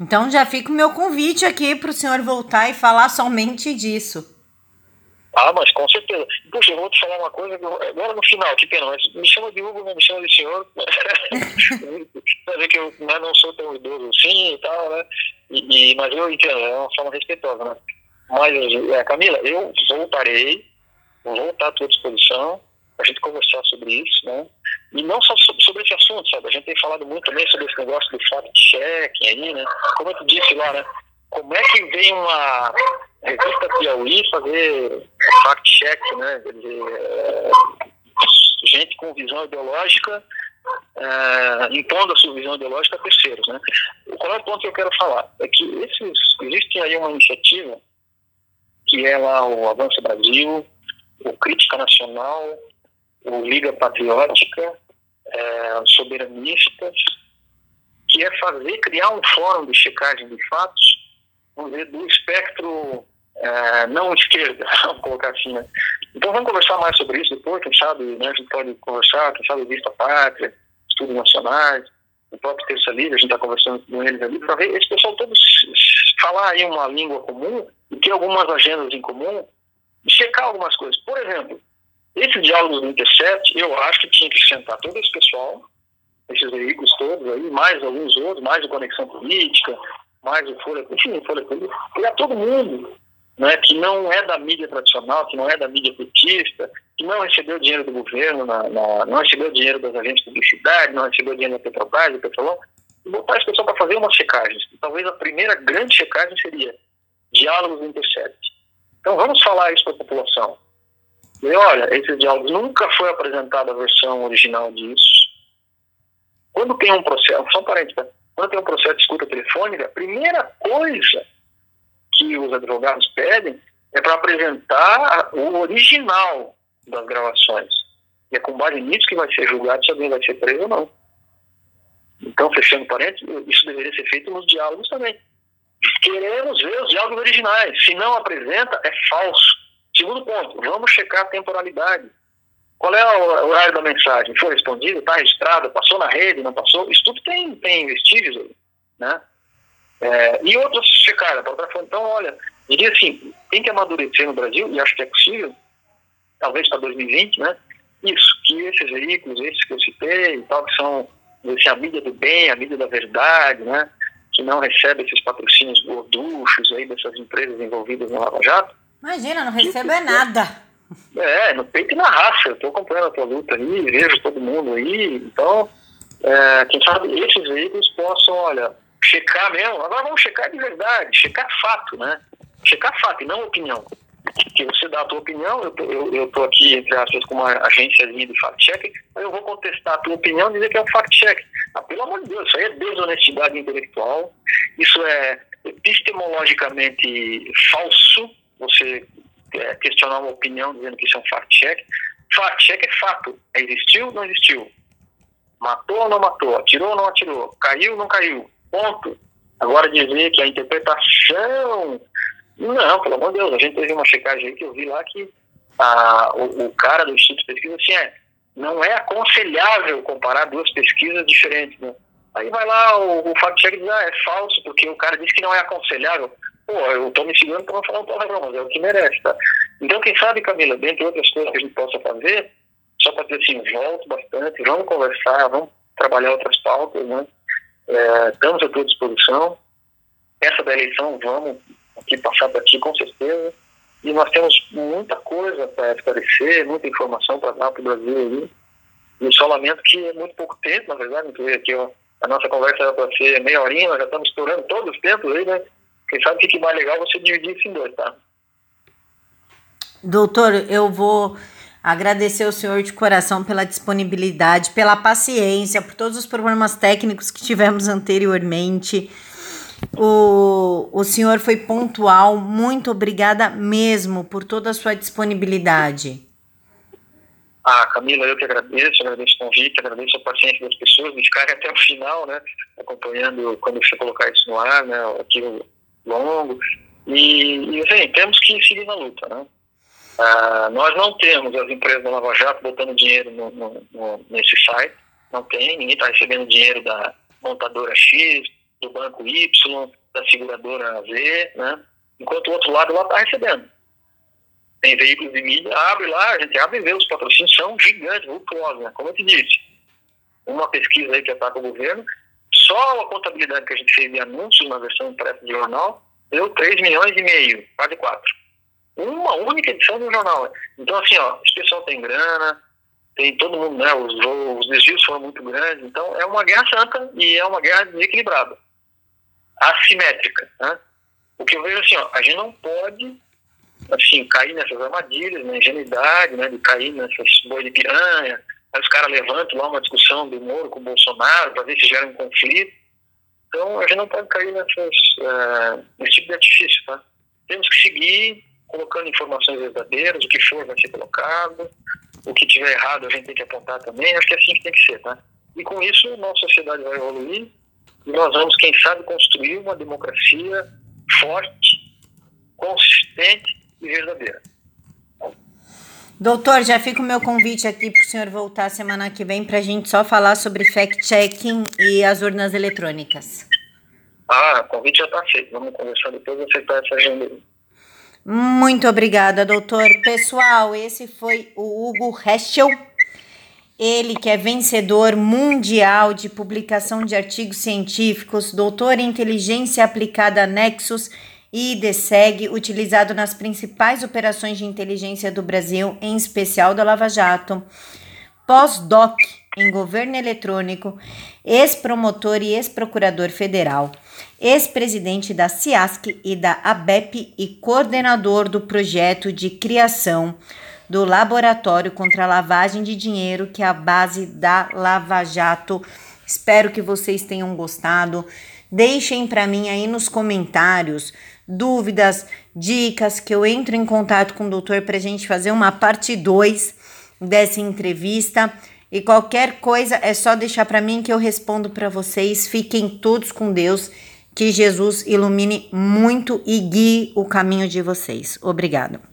Então já fica o meu convite aqui para o senhor voltar e falar somente disso. Ah, mas com certeza. Puxa, eu vou te falar uma coisa, agora no final, que pena, mas me chama de Hugo, não me chama de senhor. Pra ver que eu né, não sou tão idoso assim e tal, né? E, e, mas eu entendo, é uma forma respeitosa, né? Mas, é, Camila, eu voltarei, vou voltar à tua disposição a gente conversar sobre isso, né? E não só sobre esse assunto, sabe? A gente tem falado muito também sobre esse negócio do fact-checking aí, né? Como eu disse lá, né? Como é que vem uma revista Piauí fazer fact-check, né? Quer dizer, é, gente com visão ideológica é, impondo a sua visão ideológica a terceiros, né? Qual é o ponto que eu quero falar? É que esses, existe aí uma iniciativa que é lá o Avanço Brasil, o Crítica Nacional, o Liga Patriótica, é, Soberanistas, que é fazer, criar um fórum de checagem de fatos, vamos dizer, do espectro é, não esquerda, vamos colocar assim, né? Então vamos conversar mais sobre isso depois, quem sabe, né, a gente pode conversar, quem sabe Vista Pátria, Estudos Nacionais, o próprio Terça Livre, a gente está conversando com eles ali, para ver esse pessoal todos falar aí uma língua comum e ter algumas agendas em comum e checar algumas coisas. Por exemplo, esse diálogo do Intercept, eu acho que tinha que sentar todo esse pessoal, esses veículos todos aí, mais alguns outros, mais o Conexão Política, mais o Folha, enfim, o Folha Política, pegar todo mundo né, que não é da mídia tradicional, que não é da mídia petista, que não recebeu dinheiro do governo, na, na, não recebeu dinheiro das agências de publicidade, não recebeu dinheiro da Petrobras, do Petrolão, e botar esse pessoal para fazer umas checagens. E talvez a primeira grande checagem seria diálogos do Intercept. Então vamos falar isso para a população. E olha, esses diálogos nunca foi apresentada a versão original disso. Quando tem um processo, só um parênteses, tá? quando tem um processo de escuta telefônica, a primeira coisa que os advogados pedem é para apresentar o original das gravações. E é com base nisso que vai ser julgado se alguém vai ser preso ou não. Então, fechando parênteses, isso deveria ser feito nos diálogos também. Queremos ver os diálogos originais. Se não apresenta, é falso. Segundo ponto, vamos checar a temporalidade. Qual é o horário da mensagem? Foi respondido? Está registrado? Passou na rede? Não passou? Isso tudo tem, tem vestígios né? É, e outros checaram. Então, olha, diria assim, tem que amadurecer no Brasil, e acho que é possível, talvez para 2020, né? Isso, que esses veículos, esses que eu citei e tal, que são assim, a mídia do bem, a mídia da verdade, né? Que não recebe esses patrocínios gorduchos aí dessas empresas envolvidas no Lava Jato, Imagina, não recebo é nada. É, no peito e na raça. Eu tô acompanhando a tua luta aí, vejo todo mundo aí. Então, é, quem sabe esses veículos possam, olha, checar mesmo. Agora vamos checar de verdade, checar fato, né? Checar fato e não opinião. Que você dá a tua opinião, eu tô, eu, eu tô aqui, entre aspas, com uma agênciazinha de fact-check, mas eu vou contestar a tua opinião e dizer que é um fact-check. Ah, pelo amor de Deus, isso aí é desonestidade intelectual, isso é epistemologicamente falso, você é, questionar uma opinião dizendo que isso é um fact-check. Fact-check é fato. Existiu ou não existiu? Matou ou não matou? Atirou ou não atirou? Caiu ou não caiu? Ponto. Agora dizer que a interpretação. Não, pelo amor de Deus, a gente teve uma checagem aí que eu vi lá que a, o, o cara do Instituto de Pesquisa assim, é, não é aconselhável comparar duas pesquisas diferentes. Né? Aí vai lá o, o fact-check diz, ah, é falso, porque o cara disse que não é aconselhável pô, eu tô me segurando para não falar um palavrão, mas é o que merece, tá? Então, quem sabe, Camila, dentre outras coisas que a gente possa fazer, só para dizer assim, volto bastante, vamos conversar, vamos trabalhar outras pautas, né? É, estamos à tua disposição. Essa da eleição, vamos aqui passar para ti, com certeza. E nós temos muita coisa para esclarecer, muita informação para dar para o Brasil aí. E só lamento que é muito pouco tempo, na verdade, porque aqui ó, a nossa conversa era para ser meia horinha, nós já estamos estourando todos os tempos aí, né? Quem sabe o que é mais legal você dividir isso em dois, tá? Doutor, eu vou agradecer ao senhor de coração pela disponibilidade, pela paciência, por todos os problemas técnicos que tivemos anteriormente. O, o senhor foi pontual, muito obrigada mesmo por toda a sua disponibilidade. Ah, Camila, eu que agradeço, agradeço o convite, agradeço a paciência das pessoas de ficarem até o final, né, acompanhando quando você colocar isso no ar, né, aqui longo. E, e temos que seguir na luta, né? Ah, nós não temos as empresas da Lava Jato botando dinheiro no, no, no, nesse site, não tem, ninguém está recebendo dinheiro da montadora X, do banco Y, da seguradora Z, né? enquanto o outro lado lá está recebendo. tem veículos de mídia, abre lá, a gente abre e vê os patrocínios, são gigantes, vultuosos, né? Como eu te disse, uma pesquisa aí que ataca o governo, só a contabilidade que a gente fez de anúncios na versão impressa do jornal deu 3 milhões e meio, quase 4. Uma única edição do jornal. Então, assim, ó, esse pessoal tem grana, tem todo mundo, né? Os, os desvios foram muito grandes, então é uma guerra santa e é uma guerra desequilibrada, assimétrica, né? O que eu vejo assim, ó, a gente não pode assim, cair nessas armadilhas, na ingenuidade, né, de cair nessas boi de piranha, aí os caras levantam lá uma discussão do Moro com o Bolsonaro para ver se gera um conflito. Então, a gente não pode cair nessas, uh, nesse tipo de artifício, tá? Temos que seguir colocando informações verdadeiras, o que for vai ser colocado, o que tiver errado a gente tem que apontar também, acho que é assim que tem que ser, tá? E com isso, nossa sociedade vai evoluir e nós vamos, quem sabe, construir uma democracia forte, consistente e verdadeira. Doutor, já fica o meu convite aqui para o senhor voltar semana que vem para a gente só falar sobre fact-checking e as urnas eletrônicas. Ah, o convite já está feito. Vamos conversar depois e aceitar essa agenda. Muito obrigada, doutor. Pessoal, esse foi o Hugo Heschel. Ele que é vencedor mundial de publicação de artigos científicos, doutor em inteligência aplicada Nexus e DSEG, utilizado nas principais operações de inteligência do Brasil, em especial da Lava Jato. Pós-doc em governo eletrônico, ex-promotor e ex-procurador federal, ex-presidente da CIASC e da ABEP e coordenador do projeto de criação do Laboratório contra a Lavagem de Dinheiro, que é a base da Lava Jato. Espero que vocês tenham gostado. Deixem para mim aí nos comentários dúvidas, dicas, que eu entro em contato com o doutor para a gente fazer uma parte 2 dessa entrevista. E qualquer coisa é só deixar para mim que eu respondo para vocês. Fiquem todos com Deus. Que Jesus ilumine muito e guie o caminho de vocês. Obrigado.